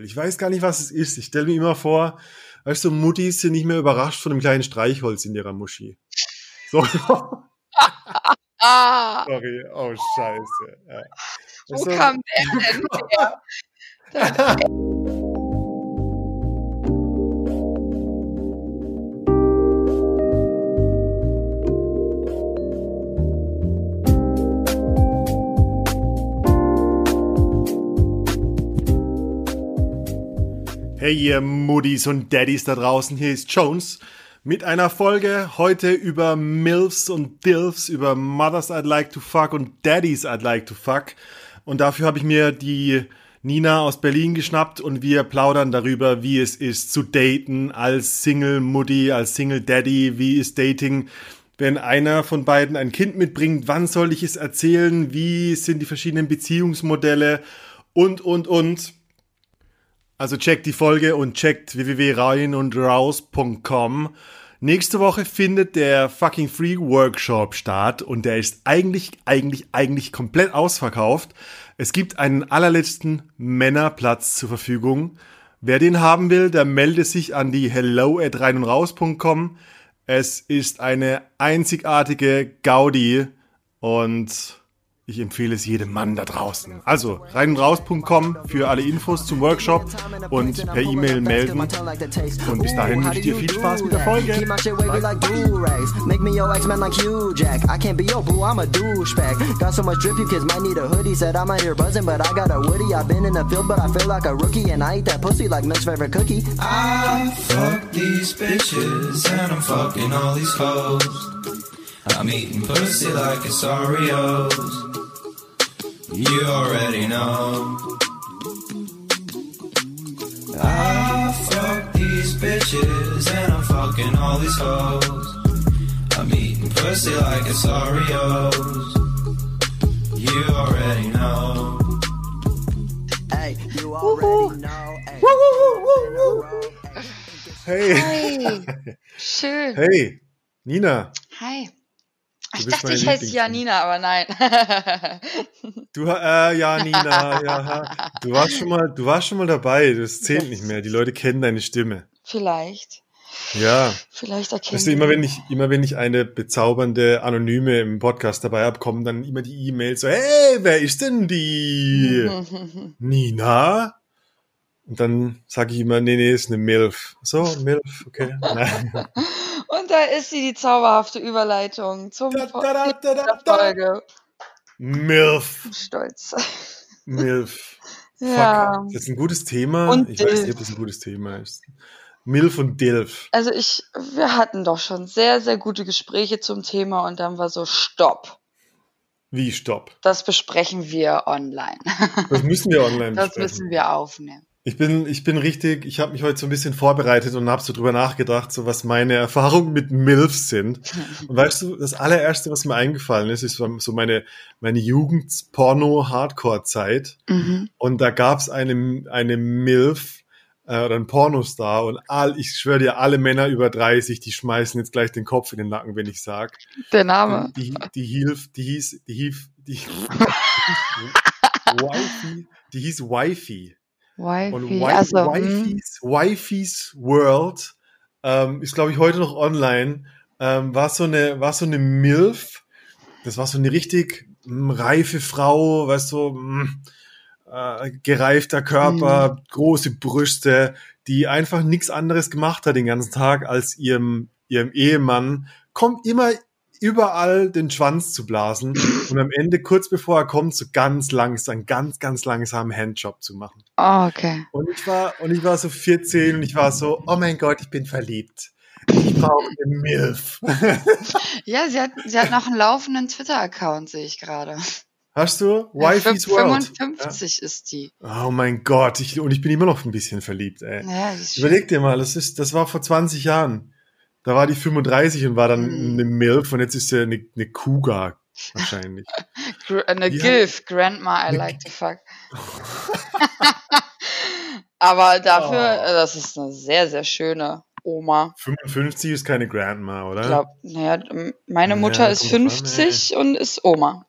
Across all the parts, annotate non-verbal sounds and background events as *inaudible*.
Ich weiß gar nicht, was es ist. Ich stelle mir immer vor, weißt du, Muttis sind nicht mehr überrascht von einem kleinen Streichholz in ihrer Muschi. So. *laughs* Sorry, oh Scheiße. Ja. wo Also- kam der denn her? *laughs* Hey ihr Muddis und Daddys da draußen, hier ist Jones mit einer Folge heute über MILFs und DILFs, über Mothers I'd Like to Fuck und Daddies I'd Like to Fuck. Und dafür habe ich mir die Nina aus Berlin geschnappt und wir plaudern darüber, wie es ist zu daten als Single Muddy, als Single Daddy, wie ist Dating, wenn einer von beiden ein Kind mitbringt, wann soll ich es erzählen, wie sind die verschiedenen Beziehungsmodelle und, und, und. Also checkt die Folge und checkt www.reinundraus.com. Nächste Woche findet der fucking Free Workshop statt und der ist eigentlich, eigentlich, eigentlich komplett ausverkauft. Es gibt einen allerletzten Männerplatz zur Verfügung. Wer den haben will, der melde sich an die hello at reinundraus.com. Es ist eine einzigartige Gaudi und ich empfehle es jedem Mann da draußen. Also reinundraus.com für alle Infos zum Workshop und per E-Mail melden. Und bis dahin wünsche ich dir viel Spaß mit der Folge. Make me your X-Men like Hugh Jack. I can't be your boo, I'm a douchebag. Got so much drip, you kids might need a hoodie. Said I'm out here buzzing, but I got a woody. I've been in the field, but I feel like a rookie. And I eat that pussy like Milk's favorite cookie. I fuck these bitches and I'm fucking all these hoes. I'm eating pussy like it's Oreos. You already know. I fuck these bitches and I'm fucking all these hoes. I'm eating pussy like it's Oreos. You already know. Hey, you already know. Hey. Hey, Hi, schön. hey, Nina, Hi. Ich dachte, ich heiße Janina, aber nein. *laughs* du, äh, ja, Nina, ja, du warst schon mal, du warst schon mal dabei. Das zählt Yes. nicht mehr. Die Leute kennen deine Stimme. vielleicht. Ja, Vielleicht erkennen weißt du, immer wenn ich, immer wenn ich eine bezaubernde Anonyme im Podcast dabei habe, kommen dann immer die E-Mails so, hey, wer ist denn die? *laughs* Nina? Und dann sage ich immer, nee, nee, ist eine MILF. So, MILF, okay. *laughs* Und da ist sie, die zauberhafte Überleitung zum Da, da, da, da, da. Folge. MILF. Stolz. MILF. *laughs* Ja. Fuck. Das ist ein gutes Thema. Und ich weiß nicht, Dilf. ob das ein gutes Thema ist. MILF und DILF. Also ich, wir hatten doch schon sehr, sehr gute Gespräche zum Thema und dann war so, stopp. Wie, stopp. Das besprechen wir online. Das müssen wir online Das besprechen. müssen wir aufnehmen. Ich bin, ich bin richtig, ich habe mich heute so ein bisschen vorbereitet und habe so drüber nachgedacht, so was meine Erfahrungen mit MILFs sind. Und weißt du, das allererste, was mir eingefallen ist, ist so meine, meine Jugend-Porno-Hardcore-Zeit. Mhm. Und da gab's eine, eine MILF äh, oder ein Pornostar und all, ich schwöre dir, alle Männer über 30, die schmeißen jetzt gleich den Kopf in den Nacken, wenn ich sag. Der Name. Die, die hilf, die hieß, die *laughs* hieß, die, Wifi, die hieß Wifi. Und Wifi. Wi Also, hm. Wifis, Wifis World ähm, ist, glaube ich, heute noch online. Ähm, war so eine, war so eine MILF. Das war so eine richtig mm, reife Frau, weißt du, mm, äh, gereifter Körper, Mhm. große Brüste, die einfach nichts anderes gemacht hat den ganzen Tag, als ihrem, ihrem Ehemann, kommt immer überall den Schwanz zu blasen und am Ende, kurz bevor er kommt, so ganz langsam, ganz, ganz langsam Handjob zu machen. oh, okay. Und ich war, und ich war so 14 und ich war so, oh mein Gott, ich bin verliebt. Ich brauche eine MILF. *laughs* Ja, sie hat, sie hat noch einen laufenden Twitter-Account, sehe ich gerade. Hast du? Ja, fün- World. 55 ist die. Ja. Oh mein Gott, ich, und ich bin immer noch ein bisschen verliebt, ey. Ja. Überleg dir mal, das ist, das war vor 20 Jahren. Da war die 35 und war dann Mhm. eine MILF und jetzt ist sie eine, eine Cougar wahrscheinlich. *laughs* Gr- Eine Ja. Gilf, Grandma, I like to fuck. *laughs* Aber dafür, Oh. äh, das ist eine sehr, sehr schöne Oma. 55 ist keine Grandma, oder? Ich glaube, naja, meine Ja, Mutter ist kommt drauf an, 50 und ist Oma.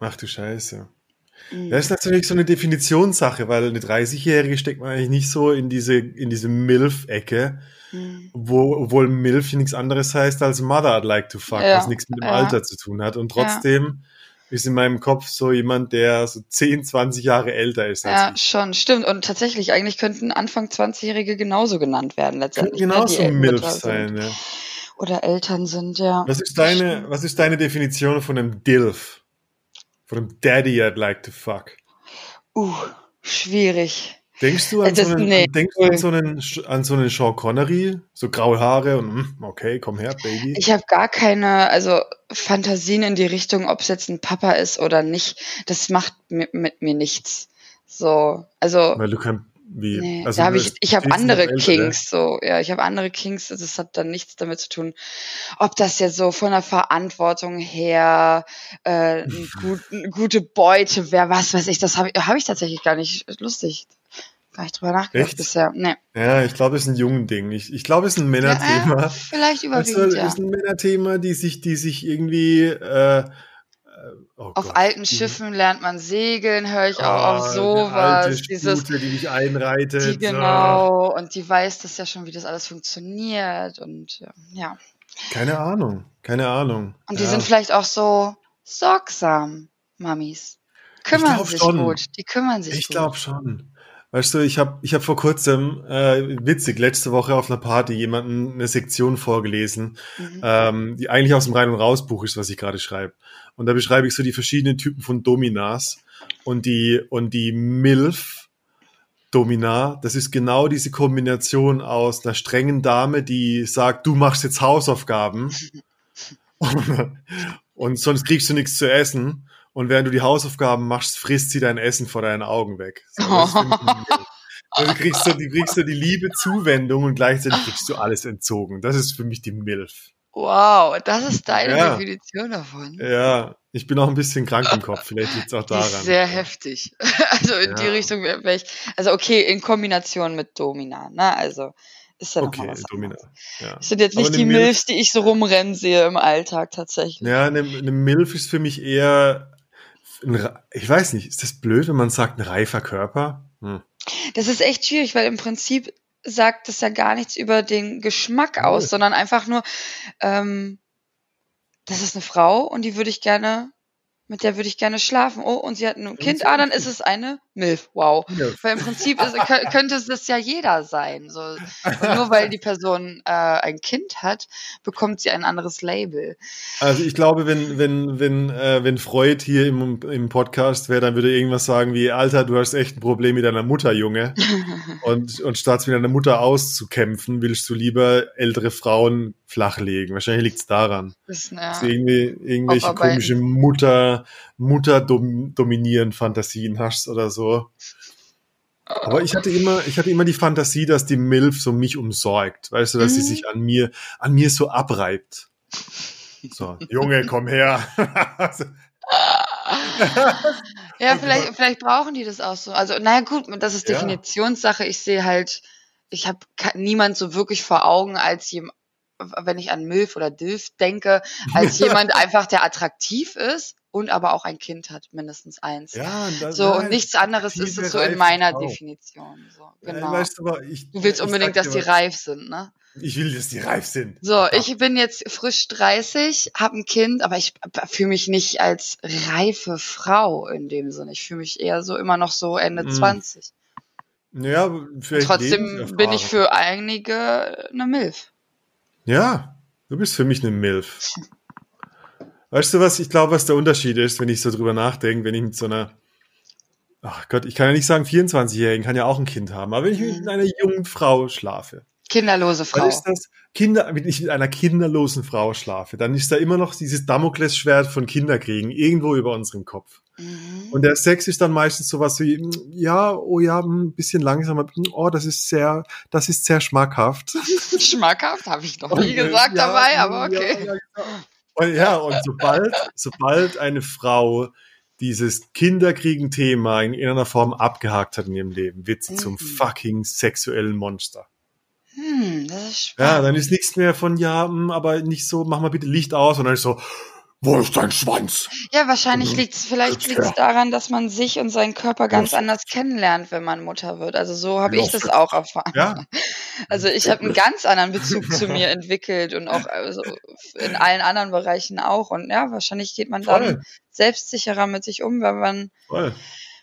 Ach du Scheiße. Das ist natürlich so eine Definitionssache, weil eine 30-Jährige steckt man eigentlich nicht so in diese, in diese MILF-Ecke, Mhm. wo, obwohl MILF nichts anderes heißt als Mother I'd like to fuck, Ja, was nichts mit dem ja. Alter zu tun hat. Und trotzdem ist in meinem Kopf so jemand, der so 10, 20 Jahre älter ist als Ja, ich. schon, stimmt. Und tatsächlich, eigentlich könnten Anfang 20-Jährige genauso genannt werden letztendlich. ne, genauso MILF sein, ja. Oder Eltern sind, ja. Was ist deine, was ist deine Definition von einem DILF? Von einem Daddy I'd like to fuck? Uh, schwierig. Denkst du an Das- so einen, nee. denkst du an so einen, an so einen Sean Connery? So graue Haare und, hm, okay, komm her, Baby. Ich habe gar keine, also Fantasien in die Richtung, ob es jetzt ein Papa ist oder nicht. Das macht mit, mit mir nichts. So, also Weil du kein, wie, nee, also da habe du ich, ich habe andere ne? Kings, so, ja, ich habe andere Kings, das hat dann nichts damit zu tun, ob das jetzt so von der Verantwortung her äh, *laughs* gut, eine gute Beute wäre, was weiß ich, das habe hab ich tatsächlich gar nicht lustig. Gar nicht drüber nachgedacht Echt? bisher. Nee. Ja, ich glaube, es ist ein jungen Ding. Ich, ich glaube, es ist ein Ja, Männerthema. äh, vielleicht überwiegend, es ja. ist ein Männerthema, die sich, die sich irgendwie, äh, äh, oh Auf Gott, alten Schiffen lernt man segeln, höre ich auch Ah, auf die sowas. alte Dieses, Stute, die dich einreitet. die genau, und die weiß das ja schon, wie das alles funktioniert und ja, ja. Keine Ahnung, keine Ahnung. Und die ja. sind vielleicht auch so sorgsam, Mamis. Kümmern sich schon. gut, die kümmern sich Ich gut. glaube schon. Weißt du, ich habe ich hab vor kurzem, äh, witzig, letzte Woche auf einer Party jemanden eine Sektion vorgelesen, Mhm. ähm, die eigentlich aus dem Rein- und Raus-Buch ist, was ich gerade schreibe. Und da beschreibe ich so die verschiedenen Typen von Dominas. Und die, und die MILF Domina, das ist genau diese Kombination aus einer strengen Dame, die sagt, du machst jetzt Hausaufgaben und, *laughs* *laughs* und sonst kriegst du nichts zu essen. Und während du die Hausaufgaben machst, frisst sie dein Essen vor deinen Augen weg. So, das ist für mich ein MILF. Also du kriegst du kriegst die liebe Zuwendung und gleichzeitig kriegst du alles entzogen. Das ist für mich die MILF. Wow, das ist deine Ja. Definition davon. Ja, ich bin auch ein bisschen krank im Kopf. Vielleicht liegt es auch Die ist daran. sehr heftig. *laughs* Also in die Ja. Richtung wäre wär ich. Also okay, in Kombination mit Domina, ne? Also ist ja noch Okay, mal was Domina. Ja. Das sind jetzt nicht die Milf- Milfs, die ich so rumrennen sehe im Alltag tatsächlich. Ja, eine, eine MILF ist für mich eher, ich weiß nicht, ist das blöd, wenn man sagt, ein reifer Körper? Hm. Das ist echt schwierig, weil im Prinzip sagt das ja gar nichts über den Geschmack aus, sondern einfach nur, ähm, das ist eine Frau und die würde ich gerne, mit der würde ich gerne schlafen. Oh, und sie hat ein Kind. Ah, dann ist es eine Milf. Wow. MILF. Weil im Prinzip ist, kö- könnte es das ja jeder sein. So. Und nur weil die Person äh, ein Kind hat, bekommt sie ein anderes Label. Also ich glaube, wenn, wenn, wenn, äh, wenn Freud hier im, im Podcast wäre, dann würde er irgendwas sagen wie, Alter, du hast echt ein Problem mit deiner Mutter, Junge. *laughs* und, und statt mit deiner Mutter auszukämpfen, willst du lieber ältere Frauen flachlegen. Wahrscheinlich liegt es daran. Das ist, Dass ja. du irgendwie irgendwelche komische Mutter, Mutter dom, dominieren Fantasien hast oder so. Aber ich hatte immer, ich hatte immer die Fantasie, dass die Milf so mich umsorgt. Weißt du, dass sie Mhm. sich an mir, an mir so abreibt. So, Junge, komm her. Ja, vielleicht, vielleicht brauchen die das auch so. Also, naja, gut, das ist. Definitionssache. Ich sehe halt, ich habe niemand so wirklich vor Augen als jemand, wenn ich an Milf oder Dilf denke, als *laughs* jemand einfach, der attraktiv ist und aber auch ein Kind hat, mindestens eins. ja, das, So, und nein, nichts anderes ist es so in meiner Frau. Definition. So, genau. Weißt du, ich, Du willst unbedingt, dass die was. reif sind, ne? Ich will, dass die reif sind. So, Ja. ich bin jetzt frisch 30, habe ein Kind, aber ich fühle mich nicht als reife Frau in dem Sinne. Ich fühle mich eher so immer noch so Ende Mm. 20. Ja, vielleicht Trotzdem bin ich für einige eine Milf. Ja, du bist für mich eine Milf. *laughs* Weißt du was? Ich glaube, was der Unterschied ist, wenn ich so drüber nachdenke, wenn ich mit so einer, ach Gott, ich kann ja nicht sagen 24-Jährigen, kann ja auch ein Kind haben, aber wenn ich Mhm. mit einer jungen Frau schlafe, Kinderlose dann Frau. ist das Kinder, wenn ich mit einer kinderlosen Frau schlafe, dann ist da immer noch dieses Damoklesschwert von Kinderkriegen irgendwo über unserem Kopf. Mhm. Und der Sex ist dann meistens sowas wie, ja, oh ja, ein bisschen langsamer, mm, oh, das ist sehr, das ist sehr schmackhaft. *laughs* Schmackhaft habe ich noch nie äh, gesagt ja, dabei, aber ja, okay. ja, genau. Und ja, und sobald, sobald eine Frau dieses Kinderkriegen-Thema in irgendeiner Form abgehakt hat in ihrem Leben, wird sie zum Mhm. fucking sexuellen Monster. Hm, das ist Ja, spannend. dann ist nichts mehr von, ja, mm, aber nicht so, mach mal bitte Licht aus, und dann ist so, wo ist dein Schwanz? Ja, wahrscheinlich Mhm. liegt's, vielleicht Das- liegt's ja. daran, dass man sich und seinen Körper ganz Ja. anders kennenlernt, wenn man Mutter wird. Also so habe ich das auch erfahren. Ja. *laughs* Also ich habe einen ganz anderen Bezug zu mir *laughs* entwickelt und auch also in allen anderen Bereichen auch. Und ja, wahrscheinlich geht man dann Voll. selbstsicherer mit sich um, wenn man, Voll.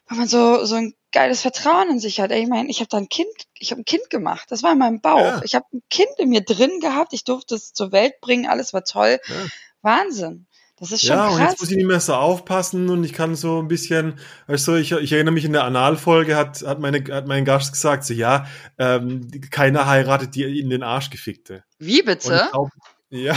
wenn man so, so ein geiles Vertrauen in sich hat. Ey, Ich meine, ich habe da ein Kind, ich habe ein Kind gemacht. Das war in meinem Bauch. Ja. Ich habe ein Kind in mir drin gehabt. Ich durfte es zur Welt bringen. Alles war toll. Ja. Wahnsinn. Das ist schon Ja, und krass. jetzt muss ich nicht mehr so aufpassen und ich kann so ein bisschen, du, ich, ich erinnere mich in der Analfolge hat, hat, meine, hat mein Gast gesagt, so ja, ähm, keiner heiratet die in den Arsch gefickte. Wie Und bitte? Ja,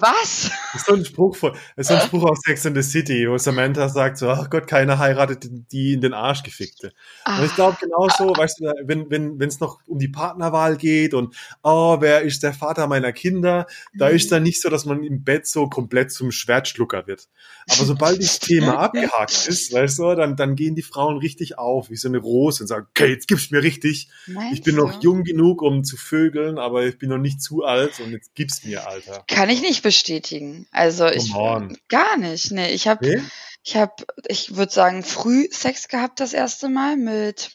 Was? das ist so ein Spruch von, ist so ein Spruch aus Sex and the City, wo Samantha sagt so, ach Gott, keiner heiratet die in den Arsch gefickte. Und ich Ah, glaube genauso, weißt du, wenn wenn wenn es noch um die Partnerwahl geht und oh, wer ist der Vater meiner Kinder, da Mhm. ist dann nicht so, dass man im Bett so komplett zum Schwertschlucker wird. Aber sobald das Thema *laughs* abgehakt ist, weißt du, dann dann gehen die Frauen richtig auf, wie so eine Rose und sagen, okay, jetzt gib's mir richtig. meinst Ich bin noch du? jung genug, um zu vögeln, aber ich bin noch nicht zu alt und jetzt gib's mir, Alter. Kann ich nicht bestätigen. Also ich on. gar nicht. Nee, ich habe Nee? ich habe ich würde sagen früh Sex gehabt das erste Mal mit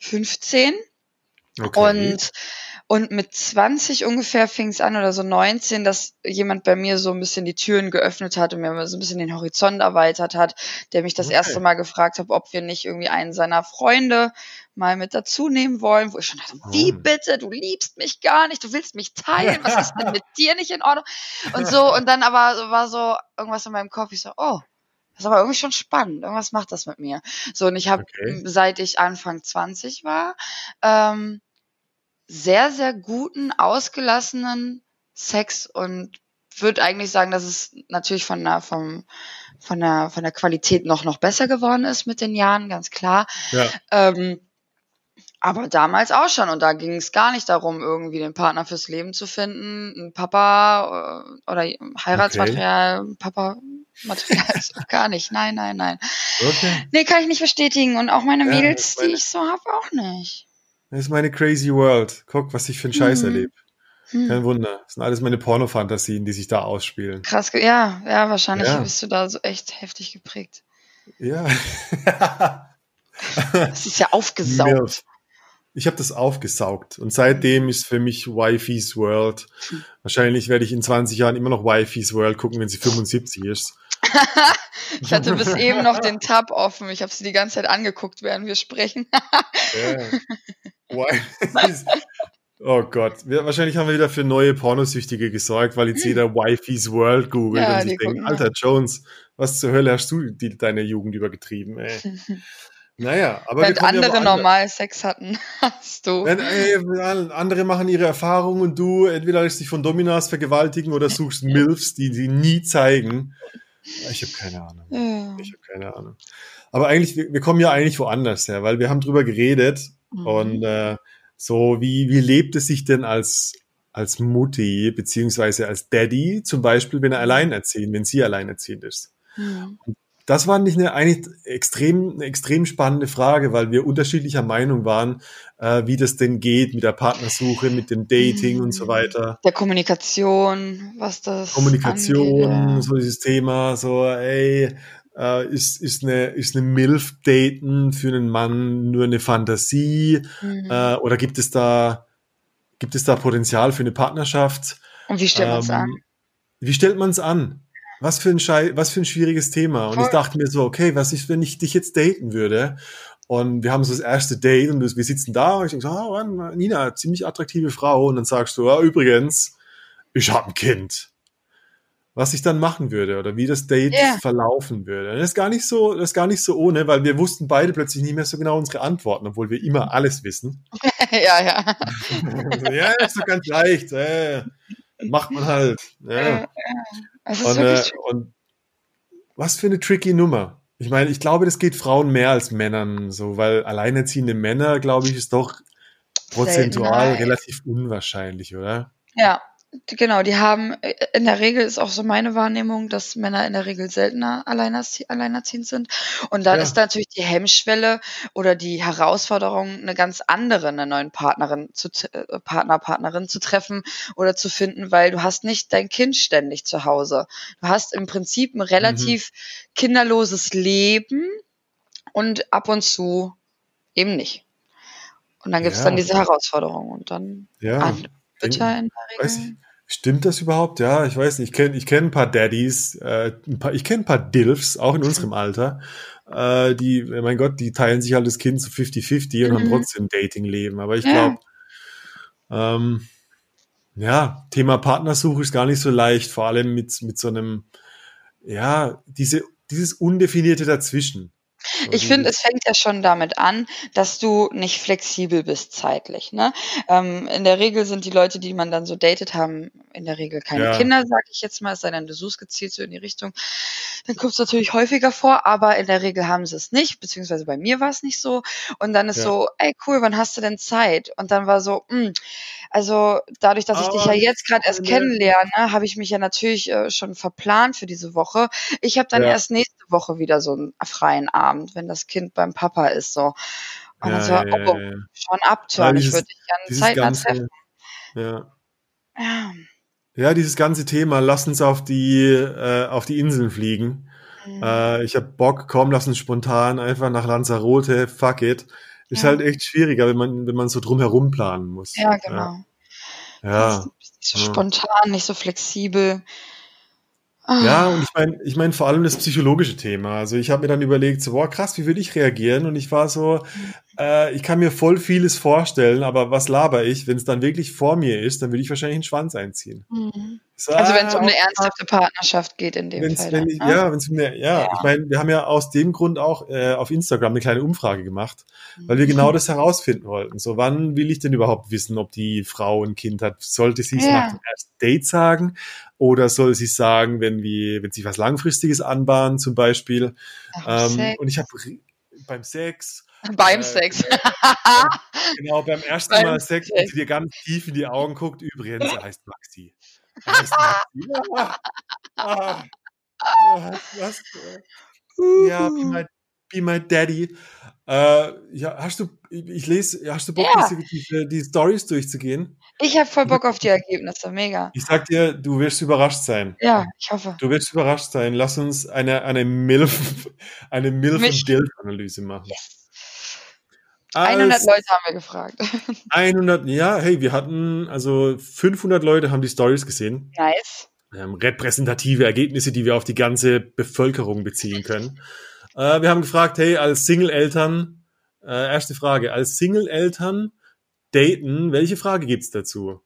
15 Okay. und und mit 20 ungefähr fing es an oder so 19, dass jemand bei mir so ein bisschen die Türen geöffnet hat und mir so ein bisschen den Horizont erweitert hat, der mich das Okay. erste Mal gefragt hat, ob wir nicht irgendwie einen seiner Freunde mal mit dazu nehmen wollen, wo ich schon dachte, wie Oh. bitte, du liebst mich gar nicht, du willst mich teilen, was ist denn mit dir nicht in Ordnung? Und so, und dann aber war so irgendwas in meinem Kopf, ich so, oh, das ist aber irgendwie schon spannend, irgendwas macht das mit mir. So, und ich habe, Okay. seit ich Anfang 20 war, ähm, sehr, sehr guten, ausgelassenen Sex und würde eigentlich sagen, dass es natürlich von der, vom, von der, von der Qualität noch, noch besser geworden ist mit den Jahren, ganz klar. Ja. Ähm, aber damals auch schon. Und da ging es gar nicht darum, irgendwie den Partner fürs Leben zu finden, ein Papa äh, oder Heiratsmaterial, Papa-Material, *laughs* so gar nicht. Nein, nein, nein. Okay. Nee, kann ich nicht bestätigen. Und auch meine Ja, Mädels, ich meine- die ich so hab, auch nicht. Das ist meine crazy world. Guck, was ich für einen Scheiß Mhm. erlebe. Hm. Kein Wunder. Das sind alles meine Pornofantasien, die sich da ausspielen. Krass, ja, ja, wahrscheinlich Ja. bist du da so echt heftig geprägt. Ja. *laughs* Das ist ja aufgesaugt. Ich habe das aufgesaugt und seitdem ist für mich Wifey's World. Wahrscheinlich werde ich in 20 Jahren immer noch Wifey's World gucken, wenn sie 75 ist. *laughs* Ich hatte bis eben noch den Tab offen. Ich habe sie die ganze Zeit angeguckt, während wir sprechen. Ja. *laughs* *laughs* Oh Gott, wir, wahrscheinlich haben wir wieder für neue Pornosüchtige gesorgt, weil jetzt jeder Wifey's World googelt Ja, und sich denkt, Alter Jones, was zur Hölle hast du die, deine Jugend übergetrieben, ey. *laughs* Naja, aber Während kommen ja andere normal Sex hatten, *laughs* hast du. Wenn, ey, andere machen ihre Erfahrungen und du entweder lässt dich von Dominas vergewaltigen oder suchst Milfs, die sie nie zeigen. Ich habe keine Ahnung. Ja. Ich habe keine Ahnung. Aber eigentlich, wir, wir kommen ja eigentlich woanders her, weil wir haben drüber geredet Mhm. und äh, so, wie, wie lebt es sich denn als, als Mutti, beziehungsweise als Daddy, zum Beispiel, wenn er alleinerziehend, wenn sie alleinerziehend ist? Hm. Das war nicht eine eigentlich extrem, eine extrem spannende Frage, weil wir unterschiedlicher Meinung waren, äh, wie das denn geht mit der Partnersuche, mit dem Dating und so weiter. Der Kommunikation, was das Kommunikation, angeht, ja. so dieses Thema, so, ey, äh, ist, ist eine, ist eine MILF-Daten für einen Mann nur eine Fantasie? Mhm. Äh, oder gibt es da, gibt es da Potenzial für eine Partnerschaft? Und wie stellt man es Ähm, an? Wie stellt man es an? Was für ein Schei was für ein schwieriges Thema. Und Voll. ich dachte mir so, okay, was ist, wenn ich dich jetzt daten würde? Und wir haben so das erste Date und wir sitzen da und ich denke so, Mann, Nina, ziemlich attraktive Frau. Und dann sagst du, ja, übrigens, ich habe ein Kind. Was ich dann machen würde oder wie das Date Ja. verlaufen würde. Das ist gar nicht so, das ist gar nicht so ohne, weil wir wussten beide plötzlich nicht mehr so genau unsere Antworten, obwohl wir immer alles wissen. *laughs* ja, ja. so, ja, ist doch ganz leicht. Äh, macht man halt. Ja. Und, äh, und was für eine tricky Nummer. Ich meine, ich glaube, das geht Frauen mehr als Männern so, weil alleinerziehende Männer, glaube ich, ist doch prozentual relativ unwahrscheinlich, oder? Ja, Genau, die haben, äh, in der Regel ist auch so meine Wahrnehmung, dass Männer in der Regel seltener alleinerzie alleinerziehend sind. Und dann Ja. ist natürlich die Hemmschwelle oder die Herausforderung, eine ganz andere, eine neuen Partnerin zu, äh, Partner, Partnerin zu treffen oder zu finden, weil du hast nicht dein Kind ständig zu Hause. Du hast im Prinzip ein relativ kinderloses Leben und ab und zu eben nicht. Und dann gibt's Ja. dann diese Herausforderung und dann Ja. wird ja in der Weiß Regel. ich, stimmt das überhaupt? Ja, ich weiß nicht. Ich kenne ich kenn ein paar Daddies, äh, ein paar, ich kenne ein paar Dilfs, auch in unserem Alter. Äh, die, äh, mein Gott, die teilen sich halt das Kind zu 50-50 und haben Mhm. trotzdem Dating-Leben. Aber ich Ja. glaube, ähm, ja, Thema Partnersuche ist gar nicht so leicht, vor allem mit, mit so einem, ja, diese, dieses Undefinierte dazwischen. Ich finde, dieses- es fängt ja schon damit an, dass du nicht flexibel bist zeitlich. Ne? Ähm, in der Regel sind die Leute, die man dann so datet, haben in der Regel keine Ja. Kinder, sag ich jetzt mal, es sei denn, du suchst gezielt so in die Richtung. Dann kommt es natürlich häufiger vor, aber in der Regel haben sie es nicht, beziehungsweise bei mir war es nicht so. Und dann ist Ja. so, ey cool, wann hast du denn Zeit? Und dann war so, mh, also dadurch, dass ich dich Ah, ja jetzt gerade erst ne. kennenlerne, habe ich mich ja natürlich äh, schon verplant für diese Woche. Ich habe dann Ja. erst nächste Woche wieder so einen freien Abend, wenn das Kind beim Papa ist. So. Und Ja, dann so, ja, oh, schon Ah, ich würde dich gerne zeitnah ganze, treffen. ja. Ja. Ja, dieses ganze Thema, lass uns auf die, äh, auf die Inseln fliegen. Mhm. Äh, ich hab Bock, komm, lass uns spontan einfach nach Lanzarote, fuck it. Ist Ja. halt echt schwieriger, wenn man, wenn man so drumherum planen muss. ja, genau. Ja. Ist nicht so Ja. spontan, nicht so flexibel. Ah. Ja, und ich meine, ich mein vor allem das psychologische Thema. Also ich habe mir dann überlegt, so, boah, krass, wie würde ich reagieren? Und ich war so, äh, ich kann mir voll vieles vorstellen, aber was laber ich? Wenn es dann wirklich vor mir ist, dann würde ich wahrscheinlich einen Schwanz einziehen. Mhm. So, Also wenn es um ah, eine ernsthafte Partnerschaft geht in dem Wenn's, Fall. wenn dann, ich, ne? ja, wenn's mir, ja, Ja. ich meine, wir haben ja aus dem Grund auch äh, auf Instagram eine kleine Umfrage gemacht, weil wir Mhm. genau das herausfinden wollten. So, wann will ich denn überhaupt wissen, ob die Frau ein Kind hat? Sollte sie es Ja. nach dem ersten Date sagen oder soll sie sagen, wenn wir, wenn sich was Langfristiges anbahnt, zum Beispiel? Ach, Ähm, und ich habe beim Sex, *laughs* Beim äh, Sex. *laughs* genau beim ersten Beim Mal Sex, Sex. und sie dir ganz tief in die Augen guckt. Übrigens, er heißt Maxi. Er heißt *laughs* Maxi. Ah, ah, ah, was? Ja, be my, be my daddy. Äh, ja, hast du, ich, lese, hast du Bock, Ja. diese, die Stories durchzugehen? Ich habe voll Bock auf die Ergebnisse, mega. Ich sag dir, du wirst überrascht sein. Ja, ich hoffe. Du wirst überrascht sein. Lass uns eine, eine MILF, *laughs* eine MILF Mich- und DILF-Analyse machen. Yes. 100 Als Leute haben wir gefragt. *laughs* 100, ja, hey, wir hatten, also 500 Leute haben die Stories gesehen. Nice. Haben repräsentative Ergebnisse, die wir auf die ganze Bevölkerung beziehen können. Äh, wir haben gefragt, hey, als Single-Eltern, äh, erste Frage, als Single-Eltern daten, welche Frage gibt's dazu?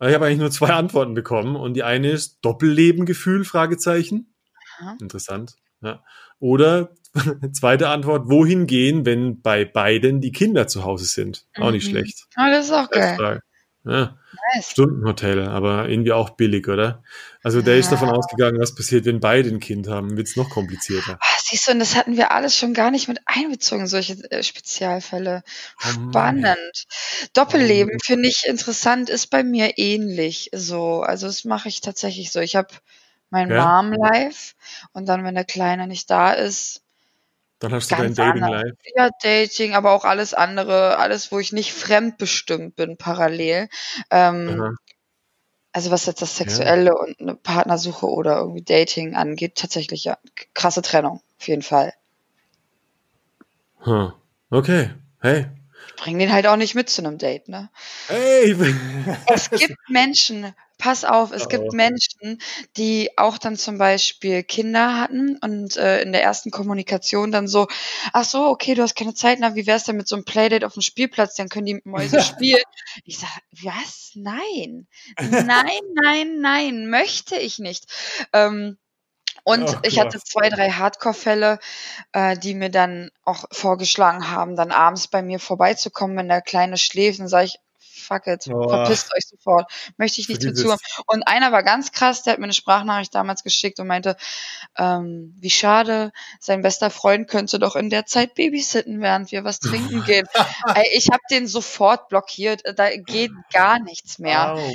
Äh, Ich habe eigentlich nur zwei Antworten bekommen und die eine ist Doppellebengefühl, Fragezeichen. Aha. Interessant. Ja. Oder *laughs* zweite Antwort, wohin gehen, wenn bei beiden die Kinder zu Hause sind? Auch nicht Mhm. schlecht. Oh, das ist auch geil. Ja. Nice. Stundenhotel, aber irgendwie auch billig, oder? Also der ist Ja. davon ausgegangen, was passiert, wenn beide ein Kind haben, wird's noch komplizierter. Ah, siehst du, und das hatten wir alles schon gar nicht mit einbezogen, solche äh, Spezialfälle. Oh. Spannend. Doppelleben Oh. finde ich interessant, ist bei mir ähnlich so. Also das mache ich tatsächlich so. Ich habe mein Ja? Mom-Life und dann, wenn der Kleine nicht da ist, Dann hast du dein ganz Dating anders. Life. Ja, Dating, aber auch alles andere, alles, wo ich nicht fremdbestimmt bin, parallel. Ähm, Aha. also was jetzt das Sexuelle und eine Partnersuche oder irgendwie Dating angeht, tatsächlich ja, krasse Trennung, auf jeden Fall. Huh. Okay. Hey. Bring den halt auch nicht mit zu einem Date, ne? Hey. Es gibt *laughs* Menschen, pass auf, es Oh. gibt Menschen, die auch dann zum Beispiel Kinder hatten und äh, in der ersten Kommunikation dann so, ach so, okay, du hast keine Zeit, na, wie wär's denn mit so einem Playdate auf dem Spielplatz, dann können die Mäuse *laughs* spielen. Ich sag, was? Nein. Nein, nein, nein, möchte ich nicht. Ähm, und Oh ich hatte zwei, drei Hardcore-Fälle, äh, die mir dann auch vorgeschlagen haben, dann abends bei mir vorbeizukommen, wenn der Kleine schläft. Dann sage ich, fuck it, Oh. verpisst euch sofort, möchte ich nicht dazu haben. Und einer war ganz krass, der hat mir eine Sprachnachricht damals geschickt und meinte, ähm, wie schade, sein bester Freund könnte doch in der Zeit babysitten, während wir was trinken *laughs* gehen. Ich habe den sofort blockiert, da geht gar nichts mehr. Oh.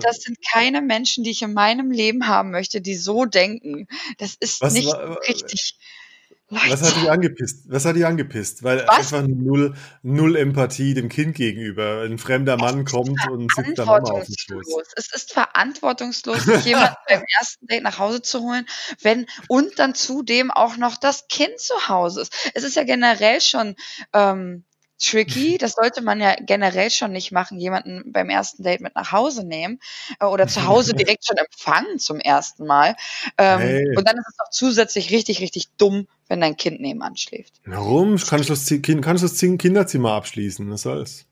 Das sind keine Menschen, die ich in meinem Leben haben möchte, die so denken. Das ist Was nicht war- richtig. Was hat dich angepisst? Was hat dich angepisst? Weil Was? einfach null, null Empathie dem Kind gegenüber. Ein fremder Mann kommt und sitzt der Mama auf dem Schoß. Es ist verantwortungslos, sich *laughs* jemanden beim ersten Date nach Hause zu holen, wenn und dann zudem auch noch das Kind zu Hause ist. Es ist ja generell schon ähm, tricky. Das sollte man ja generell schon nicht machen, jemanden beim ersten Date mit nach Hause nehmen äh, oder zu *laughs* Hause direkt schon empfangen zum ersten Mal. Ähm, Hey. Und dann ist es noch zusätzlich richtig, richtig dumm, wenn dein Kind nebenan schläft. Warum? Kannst du das, Kind- kannst du das Kinderzimmer abschließen? Was soll's?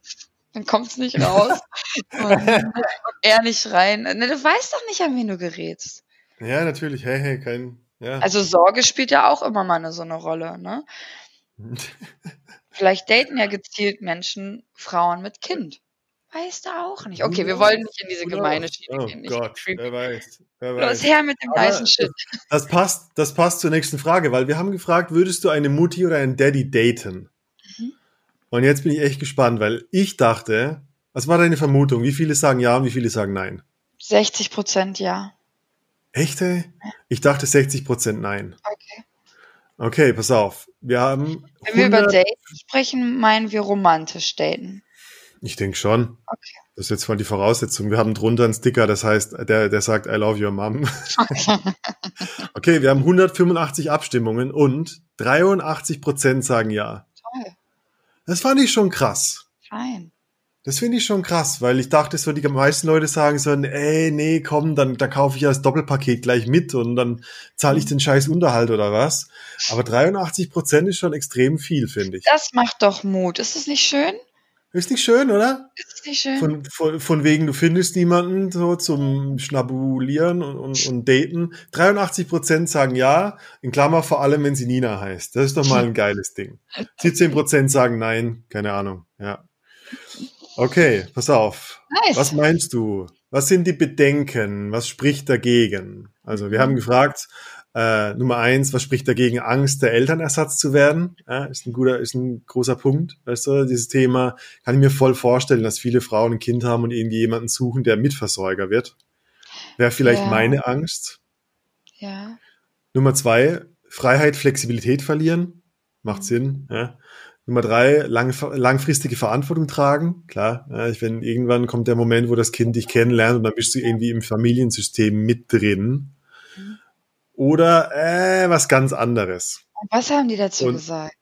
Dann kommt's nicht raus. *laughs* und, und er nicht rein. Ne, du weißt doch nicht, an wen du gerätst. Ja, natürlich. Hey, hey, kein. Ja. Also Sorge spielt ja auch immer mal eine, so eine Rolle, ne? *laughs* Vielleicht daten ja gezielt Menschen Frauen mit Kind. Weißt du auch nicht. Okay, wir wollen nicht in diese gemeine Schiene Oh gehen. nicht Gott, creepy. wer weiß. Wer Los weiß. her mit dem nicen Shit. Das passt, das passt zur nächsten Frage, weil wir haben gefragt, würdest du eine Mutti oder einen Daddy daten? Mhm. Und jetzt bin ich echt gespannt, weil ich dachte, was war deine Vermutung? Wie viele sagen ja und wie viele sagen nein? 60 Prozent ja. Echt, ey? Ich dachte 60% nein. Okay. Okay, pass auf. Wir haben Wenn wir über 100 Daten sprechen, meinen wir romantisch daten. Ich denke schon. Okay. Das ist jetzt mal die Voraussetzung. Wir haben drunter einen Sticker, das heißt, der, der sagt I love your mom. okay, *laughs* wir haben 185 Abstimmungen und 83 Prozent sagen ja. Toll. Das fand ich schon krass. Fein. Das finde ich schon krass, weil ich dachte, so die meisten Leute sagen so, ey, nee, komm, dann, dann kaufe ich ja das Doppelpaket gleich mit und dann zahle ich den scheiß Unterhalt oder was. Aber 83 Prozent ist schon extrem viel, finde ich. Das macht doch Mut. Ist es nicht schön? Ist nicht schön, oder? Ist es nicht schön? Von, von, von wegen, du findest niemanden so zum Schnabulieren und, und, und Daten. 83 Prozent sagen ja, in Klammer vor allem, wenn sie Nina heißt. Das ist doch mal ein geiles Ding. *laughs* 17 Prozent sagen nein, keine Ahnung, ja. Okay, pass auf. nice. Was meinst du? Was sind die Bedenken? Was spricht dagegen? Also wir haben gefragt, äh, Nummer eins, was spricht dagegen, Angst, der Elternersatz zu werden? Ja, ist ein guter, ist ein großer Punkt. Weißt du, dieses Thema kann ich mir voll vorstellen, dass viele Frauen ein Kind haben und irgendwie jemanden suchen, der Mitversorger wird. Wäre vielleicht Ja. meine Angst. ja. Nummer zwei, Freiheit, Flexibilität verlieren. Macht Sinn. Ja. Nummer drei, lang, langfristige Verantwortung tragen. Klar, wenn irgendwann kommt der Moment, wo das Kind dich kennenlernt und dann bist du irgendwie im Familiensystem mit drin. Oder äh, was ganz anderes. Was haben die dazu Und- gesagt?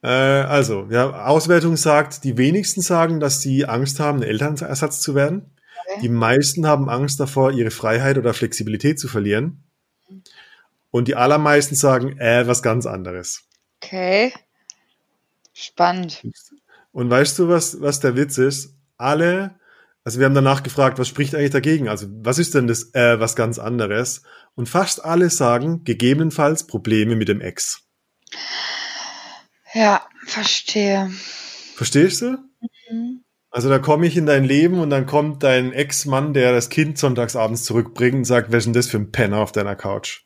Äh, also, ja, Auswertung sagt, die wenigsten sagen, dass sie Angst haben, ein Elternersatz zu werden. Okay. Die meisten haben Angst davor, ihre Freiheit oder Flexibilität zu verlieren. Und die allermeisten sagen, äh, was ganz anderes. Okay. Spannend. Und weißt du, was, was der Witz ist? Alle, also wir haben danach gefragt, was spricht eigentlich dagegen? Also was ist denn das, äh, was ganz anderes? Und fast alle sagen, gegebenenfalls Probleme mit dem Ex. Ja, verstehe. Verstehst du? Mhm. Also da komme ich in dein Leben und dann kommt dein Ex-Mann, der das Kind sonntagsabends zurückbringt und sagt, wer ist denn das für ein Penner auf deiner Couch?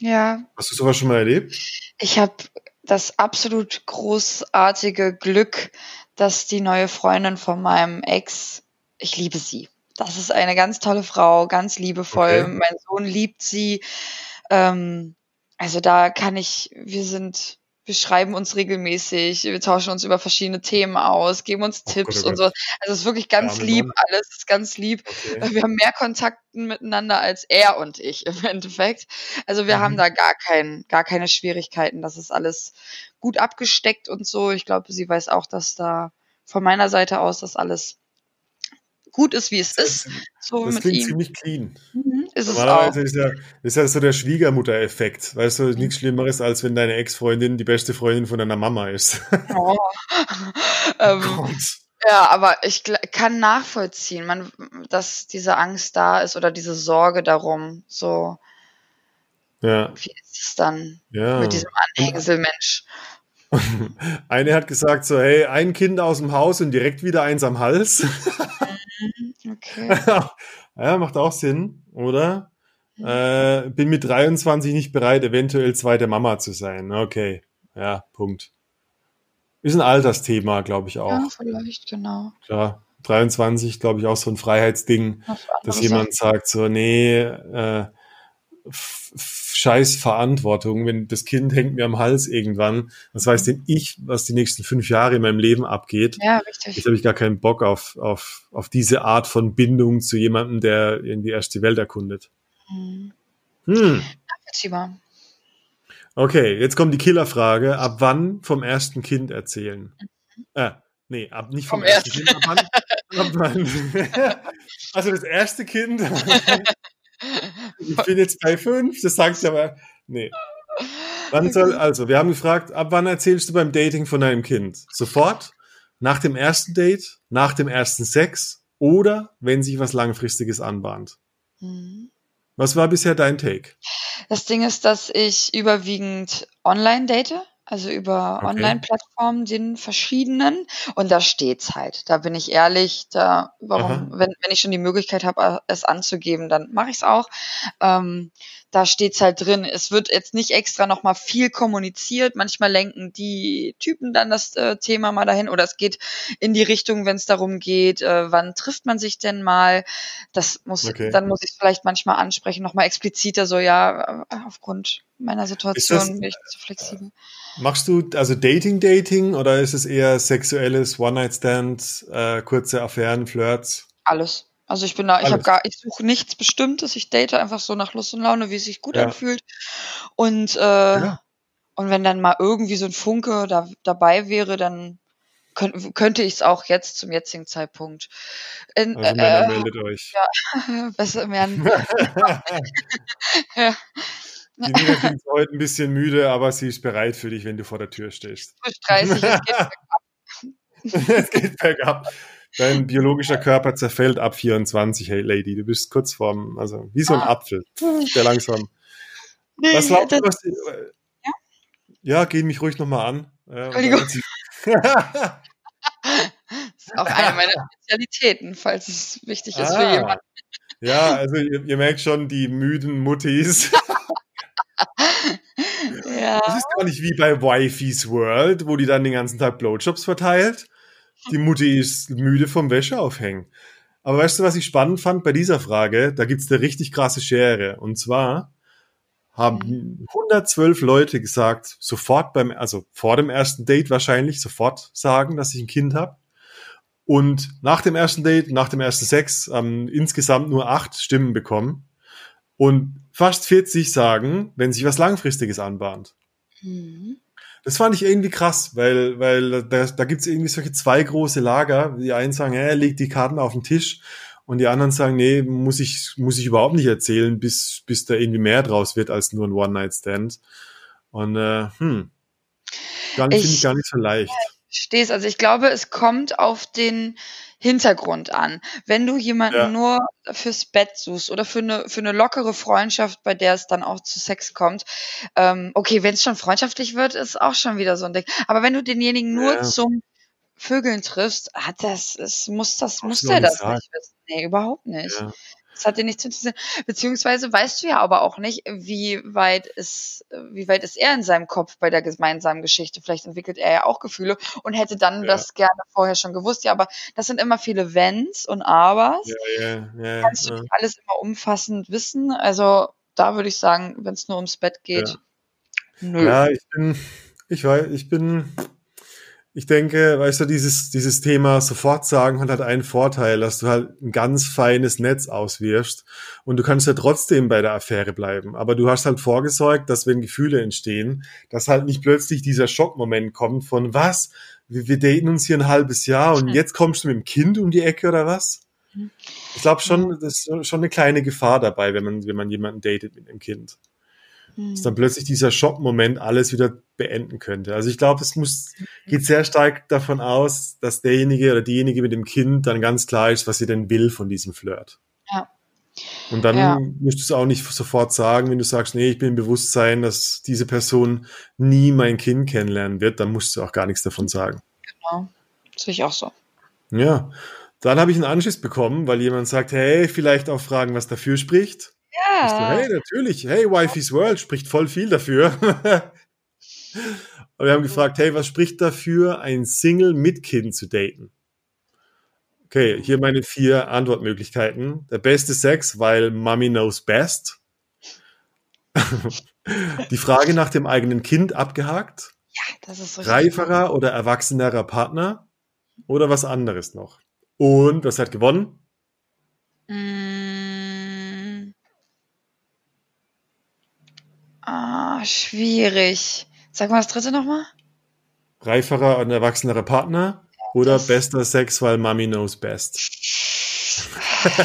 Ja, Hast du sowas schon mal erlebt? ich habe das absolut großartige Glück, dass die neue Freundin von meinem Ex, ich liebe sie. Das ist eine ganz tolle Frau, ganz liebevoll. Okay. Mein Sohn liebt sie. Ähm, also da kann ich, wir sind, wir schreiben uns regelmäßig, wir tauschen uns über verschiedene Themen aus, geben uns Oh Tipps Gott, oh und so. Also es ist wirklich ganz Arme lieb, alles ist ganz lieb. Okay. Wir haben mehr Kontakten miteinander als er und ich im *laughs* Endeffekt. Also wir Mhm. haben da gar kein, gar keine Schwierigkeiten. Das ist alles gut abgesteckt und so. Ich glaube, sie weiß auch, dass da von meiner Seite aus das alles gut ist, wie es ist. So Das mit klingt ihm. ziemlich clean. Mhm, ist es auch. Ist ja, ist ja so der Schwiegermutter-Effekt. Weißt du, nichts Schlimmeres, als wenn deine Ex-Freundin die beste Freundin von deiner Mama ist. Oh. *laughs* *laughs* ähm, Gott. Ja, aber ich kann nachvollziehen, man, dass diese Angst da ist oder diese Sorge darum. So, Ja, wie ist es dann ja. mit diesem Anhängselmensch? *laughs* Eine hat gesagt so, hey, ein Kind aus dem Haus und direkt wieder eins am Hals. Okay. Ja, macht auch Sinn, oder? Äh, bin mit 23 nicht bereit, eventuell zweite Mama zu sein. Okay, ja, Punkt. Ist ein Altersthema, glaube ich auch. Ja, vielleicht, genau. Klar, 23, glaube ich, auch so ein Freiheitsding, dass jemand sagt so, nee, äh, scheiß Verantwortung, wenn das Kind hängt mir am Hals irgendwann, was weiß denn ich, was die nächsten fünf Jahre in meinem Leben abgeht. Ja, richtig. Jetzt habe ich gar keinen Bock auf, auf, auf diese Art von Bindung zu jemandem, der in die erste Welt erkundet. Hm. Hm. Nachvollziehbar. Okay, jetzt kommt die Killerfrage. Ab wann vom ersten Kind erzählen? Äh, nee, ab, nicht vom, Vom ersten ersten. Kind. Ab wann? Ab wann? *laughs* also das erste Kind. *laughs* ich bin jetzt bei fünf, das sagst du aber. Nee. Wann soll, also, wir haben gefragt, ab wann erzählst du beim Dating von deinem Kind? Sofort? Nach dem ersten Date? Nach dem ersten Sex? Oder wenn sich was Langfristiges anbahnt? Hm. Was war bisher dein Take? Das Ding ist, dass ich überwiegend online date, also über Okay. Online-Plattformen, den verschiedenen. Und da steht's halt. Da bin ich ehrlich, da, warum, Aha. wenn, wenn ich schon die Möglichkeit habe, es anzugeben, dann mache ich's auch. Ähm, da steht's halt drin. Es wird jetzt nicht extra nochmal viel kommuniziert. Manchmal lenken die Typen dann das äh, Thema mal dahin oder es geht in die Richtung, wenn es darum geht, äh, wann trifft man sich denn mal. Das muss, Okay. dann muss ich es vielleicht manchmal ansprechen, nochmal expliziter, so ja, äh, aufgrund meiner Situation bin ich nicht so flexibel. Machst du also Dating, Dating oder ist es eher sexuelles One-Night-Stand, äh, kurze Affären, Flirts? Alles. Also ich bin da, ich habe gar, ich suche nichts Bestimmtes. Ich date einfach so nach Lust und Laune, wie es sich gut Ja. anfühlt. Und äh, Ja. und wenn dann mal irgendwie so ein Funke da, dabei wäre, dann könnt, könnte ich es auch jetzt zum jetzigen Zeitpunkt. In, Also Männer, äh, meldet euch. *laughs* besser werden. *laughs* ja. Die Nina klingt heute ein bisschen müde, aber sie ist bereit für dich, wenn du vor der Tür stehst. Frisch 30, es geht es geht bergab. *laughs* Dein biologischer Körper zerfällt ab 24, hey Lady. Du bist kurz vorm, also wie so ein Ah. Apfel, der langsam. Nee, Was glaubst du, das- was die, äh, ja, geh mich ruhig nochmal an. Ja, Entschuldigung. Ja, *laughs* ist auch eine meiner Spezialitäten, falls es wichtig ist für Ah. jemanden. Ja, also ihr, ihr merkt schon, die müden Muttis. *laughs* Ja. Das ist gar nicht wie bei Wifey's World, wo die dann den ganzen Tag Blowjobs verteilt. Die Mutti ist müde vom Wäscheaufhängen. Aber weißt du, was ich spannend fand bei dieser Frage? Da gibt's eine richtig krasse Schere. Und zwar haben 112 Leute gesagt, sofort beim, also vor dem ersten Date wahrscheinlich, sofort sagen, dass ich ein Kind habe. Und nach dem ersten Date, nach dem ersten Sex, haben insgesamt nur acht Stimmen bekommen. Und fast 40 sagen, wenn sich was Langfristiges anbahnt. Mhm. Das fand ich irgendwie krass, weil, weil da, da gibt's irgendwie solche zwei große Lager. Die einen sagen, hey, leg die Karten auf den Tisch. Und die anderen sagen, nee, muss ich, muss ich überhaupt nicht erzählen, bis, bis da irgendwie mehr draus wird als nur ein One-Night-Stand. Und äh, hm, gar nicht, Ich- finde ich gar nicht so leicht. Stehst, also ich glaube, es kommt auf den Hintergrund an. Wenn du jemanden Ja. nur fürs Bett suchst oder für eine, für eine lockere Freundschaft, bei der es dann auch zu Sex kommt, ähm, okay, wenn es schon freundschaftlich wird, ist auch schon wieder so ein Ding. Aber wenn du denjenigen nur Ja. zum Vögeln triffst, hat das, es muss das, muss der das sagen. nicht wissen. Nee, überhaupt nicht. Ja. Das hat dir nichts zu interessieren. Beziehungsweise weißt du ja aber auch nicht, wie weit ist, wie weit ist er in seinem Kopf bei der gemeinsamen Geschichte. Vielleicht entwickelt er ja auch Gefühle und hätte dann Ja. das gerne vorher schon gewusst. Ja, aber das sind immer viele Wenns und Abers. Ja, ja, Kannst du nicht alles immer umfassend wissen. Also da würde ich sagen, wenn es nur ums Bett geht, Ja. nö. Ja, ich bin, ich weiß, ich bin, ich denke, weißt du, dieses, dieses Thema sofort sagen hat halt einen Vorteil, dass du halt ein ganz feines Netz auswirfst und du kannst ja trotzdem bei der Affäre bleiben. Aber du hast halt vorgesorgt, dass wenn Gefühle entstehen, dass halt nicht plötzlich dieser Schockmoment kommt von was? Wir, wir daten uns hier ein halbes Jahr und jetzt kommst du mit dem Kind um die Ecke oder was? Hm. Ich glaube schon, das ist schon eine kleine Gefahr dabei, wenn man, wenn man jemanden datet mit einem Kind Hm. dass dann plötzlich dieser Schockmoment alles wieder beenden könnte. Also ich glaube, es muss, geht sehr stark davon aus, dass derjenige oder diejenige mit dem Kind dann ganz klar ist, was sie denn will von diesem Flirt. Und dann Ja. musst du es auch nicht sofort sagen, wenn du sagst, nee, ich bin im Bewusstsein, dass diese Person nie mein Kind kennenlernen wird, dann musst du auch gar nichts davon sagen. Genau. Sehe ich auch so. Ja. Dann habe ich einen Anschiss bekommen, weil jemand sagt, hey, vielleicht auch fragen, was dafür spricht. Ja. hey, natürlich, hey, Wifey's World spricht voll viel dafür. Und *laughs* wir haben gefragt, hey, was spricht dafür, ein Single mit Kind zu daten? Okay, hier meine vier Antwortmöglichkeiten. Der beste Sex, weil Mommy knows best. *laughs* Die Frage nach dem eigenen Kind abgehakt. Das ist richtig. Reiferer oder erwachsenerer Partner oder was anderes noch. Und was hat gewonnen? Mm. Ah, schwierig. Sag mal das dritte nochmal. Reiferer und erwachsenerer Partner oder das- bester Sex, weil Mommy knows best. Ja,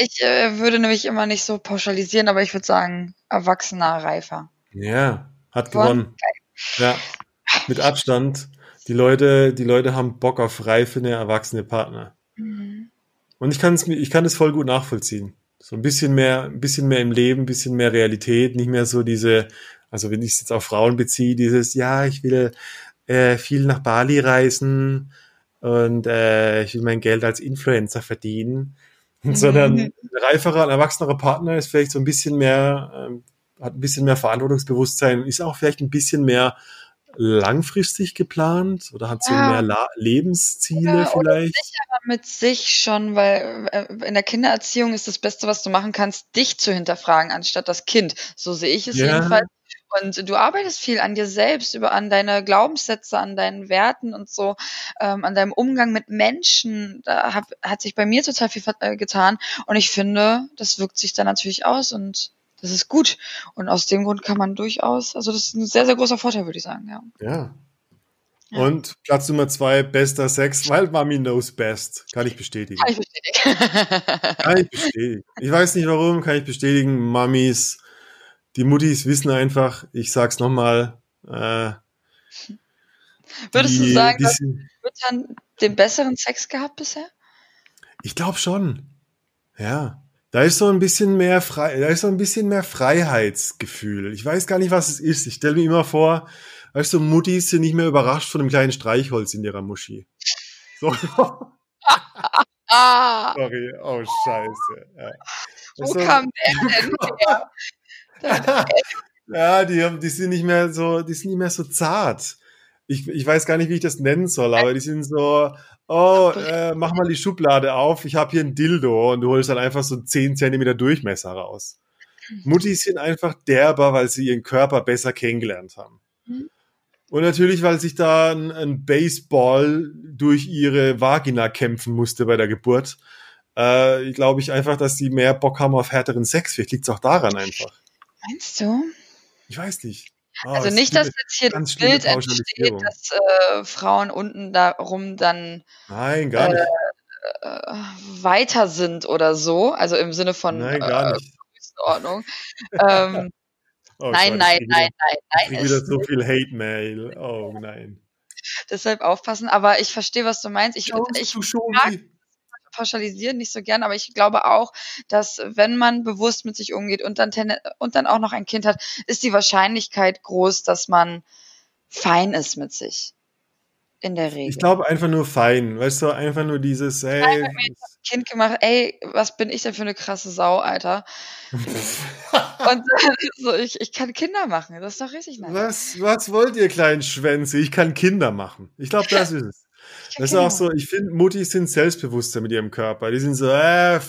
ich äh, würde nämlich immer nicht so pauschalisieren, aber ich würde sagen, erwachsener, reifer. Ja, hat Gewonnen? Ja, mit Abstand. Die Leute, die Leute haben Bock auf reifende, erwachsene Partner. Mhm. Und ich kann es, mir- ich kann es voll gut nachvollziehen. So ein bisschen mehr, ein bisschen mehr im Leben, ein bisschen mehr Realität, nicht mehr so diese, also wenn ich es jetzt auf Frauen beziehe, dieses, ja, ich will äh, viel nach Bali reisen und äh, ich will mein Geld als Influencer verdienen. *laughs* Sondern ein reiferer, ein erwachsenerer Partner ist vielleicht so ein bisschen mehr, ähm, hat ein bisschen mehr Verantwortungsbewusstsein, ist auch vielleicht ein bisschen mehr langfristig geplant oder hat so Ja. mehr La Lebensziele Ja, vielleicht. Mit sich schon, weil äh, in der Kindererziehung ist das Beste, was du machen kannst, dich zu hinterfragen, anstatt das Kind. So sehe ich es Ja. jedenfalls. Und du arbeitest viel an dir selbst, über an deine Glaubenssätze, an deinen Werten und so, ähm, an deinem Umgang mit Menschen. Da hab, hat sich bei mir total viel äh, getan. Und ich finde, das wirkt sich dann natürlich aus und das ist gut. Und aus dem Grund kann man durchaus, also das ist ein sehr, sehr großer Vorteil, würde ich sagen, ja. Ja. Ja. Und Platz Nummer zwei, bester Sex, weil Mami knows best. Kann ich bestätigen. Kann ich bestätigen. Kann ich bestätigen. Ich weiß nicht warum, kann ich bestätigen. Mamis, die Muttis wissen einfach, ich sag's nochmal, äh, Würdest die, du sagen, dass Müttern den besseren Sex gehabt bisher? ich glaube schon. Ja. Da ist so ein bisschen mehr frei, da ist so ein bisschen mehr Freiheitsgefühl. Ich weiß gar nicht, was es ist. Ich stelle mir immer vor, weißt du, Muttis sind nicht mehr überrascht von einem kleinen Streichholz in ihrer Muschi. So. Ah, Sorry, oh Scheiße. Ja. wo Also, kam der denn her? *laughs* ja, die, haben, die sind nicht mehr so, die sind nicht mehr so zart. Ich, ich weiß gar nicht, wie ich das nennen soll, aber die sind so, oh, äh, mach mal die Schublade auf, ich habe hier ein Dildo und du holst dann einfach so 10 Zentimeter Durchmesser raus. Muttis sind einfach derber, weil sie ihren Körper besser kennengelernt haben. Mhm. Und natürlich, weil sich da ein, ein Baseball durch ihre Vagina kämpfen musste bei der Geburt. Äh, glaube ich einfach, dass sie mehr Bock haben auf härteren Sex. Vielleicht liegt es auch daran einfach. Meinst du? Ich weiß nicht. Oh, Also nicht, dass jetzt hier das Bild entsteht, dass äh, Frauen unten darum dann Nein, gar nicht. äh, weiter sind oder so. Also im Sinne von Nein, äh, gar nicht. Größenordnung. ähm, *laughs* Oh nein, nein, ich nein, wieder, nein, Ich krieg nein. wieder so viel Hate-Mail. Oh nein. Deshalb aufpassen. Aber ich verstehe, was du meinst. Ich, ich du schon mag sie. pauschalisieren nicht so gern, aber ich glaube auch, dass wenn man bewusst mit sich umgeht und dann, und dann auch noch ein Kind hat, ist die Wahrscheinlichkeit groß, dass man fein ist mit sich. In der Regel. Ich glaube einfach nur fein. Weißt du, einfach nur dieses, ey. Kind gemacht, ey, was bin ich denn für eine krasse Sau, Alter. *laughs* Und *laughs* so, ich, ich kann Kinder machen, das ist doch richtig nice. was, was wollt ihr kleinen Schwänze? Ich kann Kinder machen. Ich glaube, das ist es. *laughs* Ich Das ist auch so, ich finde, Muttis sind selbstbewusster mit ihrem Körper. Die sind so, äh.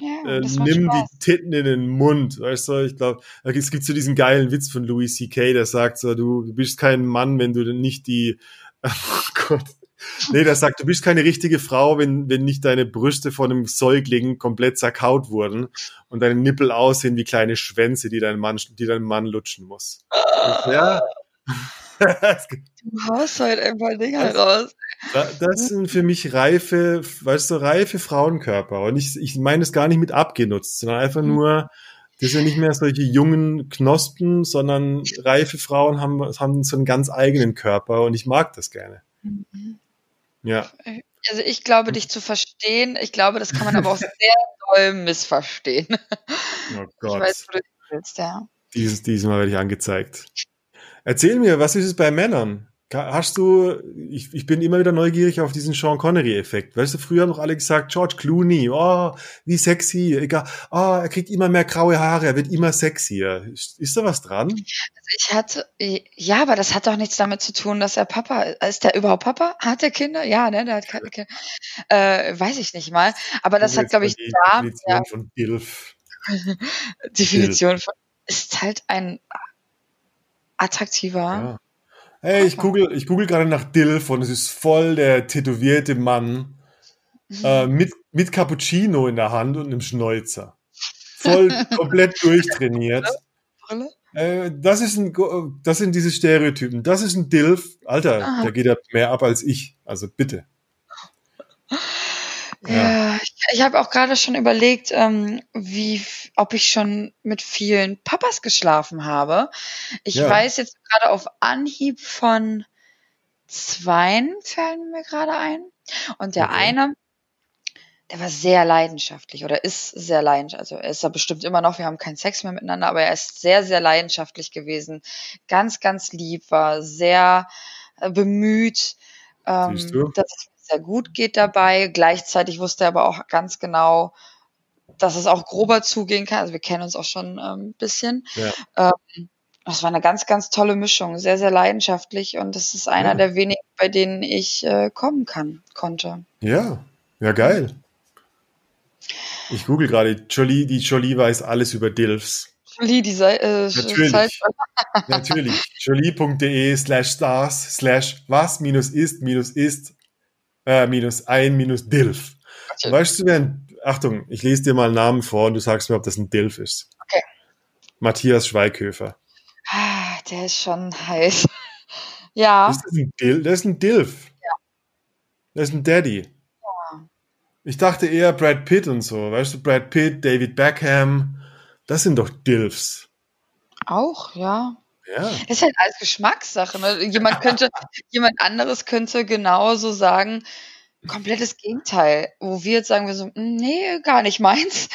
Ja, äh, das nimm Spaß. die Titten in den Mund. Weißt du, ich glaube, es gibt so diesen geilen Witz von Louis C.K., der sagt so, du, du bist kein Mann, wenn du nicht die, *laughs* oh Gott. Nee, der sagt, du bist keine richtige Frau, wenn, wenn nicht deine Brüste von einem Säugling komplett zerkaut wurden und deine Nippel aussehen wie kleine Schwänze, die dein Mann, die dein Mann lutschen muss. Und ja. *laughs* Du haust heute ein paar Dinger raus. Da- Das sind für mich reife, weißt du, reife Frauenkörper. Und ich, ich meine es gar nicht mit abgenutzt, sondern einfach nur, das sind nicht mehr solche jungen Knospen, sondern reife Frauen haben, haben so einen ganz eigenen Körper und ich mag das gerne. Ja. also ich glaube, dich zu verstehen. Ich glaube, das kann man aber auch sehr doll missverstehen. Oh Ich Gott. weiß, wo du willst, ja. Dieses, diesmal werde ich angezeigt. Erzähl mir, was ist es bei Männern? Hast du, ich, ich bin immer wieder neugierig auf diesen Sean Connery-Effekt. Weißt du, früher haben doch alle gesagt, George Clooney, oh, wie sexy, egal, oh, er kriegt immer mehr graue Haare, er wird immer sexier. Ist, ist da was dran? Ich hatte, ja, aber das hat doch nichts damit zu tun, dass er Papa ist. Ist der überhaupt Papa? Hat er Kinder? Ja, ne, der hat keine Kinder. Äh, weiß ich nicht mal. Aber das hat, glaube ich, die da, Definition ja, von Dilf. *laughs* Definition von, ist halt ein attraktiver. Ja. Hey, ich google, ich google gerade nach Dilf und es ist voll der tätowierte Mann äh, mit, mit Cappuccino in der Hand und einem Schnäuzer. Voll *laughs* komplett durchtrainiert. Brille? Äh, das, ist ein, das sind diese Stereotypen. Das ist ein Dilf. Alter, der geht ja mehr ab als ich. Also bitte. Ja, ich, ich habe auch gerade schon überlegt, ähm, wie, ob ich schon mit vielen Papas geschlafen habe. Ich Ja. weiß jetzt gerade auf Anhieb von zweien fällen mir gerade ein. Und der Okay. eine, der war sehr leidenschaftlich oder ist sehr leidenschaftlich. Also er ist ja bestimmt immer noch, wir haben keinen Sex mehr miteinander, aber er ist sehr, sehr leidenschaftlich gewesen. Ganz, ganz lieb, war sehr äh, bemüht, ähm, Siehst du? dass sehr gut geht dabei. Gleichzeitig wusste er aber auch ganz genau, dass es auch grober zugehen kann. Also wir kennen uns auch schon ähm, ein bisschen. Ja. Ähm, das war eine ganz, ganz tolle Mischung, sehr, sehr leidenschaftlich und das ist einer Ja. der wenigen, bei denen ich äh, kommen kann, konnte. Ja, ja, geil. Ich google gerade. Jolie, die Jolie weiß alles über Dilfs. Jolie, die Sei äh, Natürlich. Zeit- Natürlich. Jolie.de slash stars slash was minus ist minus ist äh, minus ein minus Dilf. Weißt du, wer ein, Achtung, ich lese dir mal einen Namen vor und du sagst mir, ob das ein Dilf ist. Okay. Matthias Schweighöfer. Ah, der ist schon heiß. *laughs* ja, Ist das ein Dilf? Das ist ein Dilf. Das ist ein Daddy. Ich dachte eher Brad Pitt und so. Weißt du, Brad Pitt, David Beckham, das sind doch Dilfs. auch, ja. Ja. Ist halt alles Geschmackssache. Ne? Jemand könnte, *laughs* jemand anderes könnte genauso sagen, komplettes Gegenteil. Wo wir jetzt sagen wir so, "Mm, nee, gar nicht meins,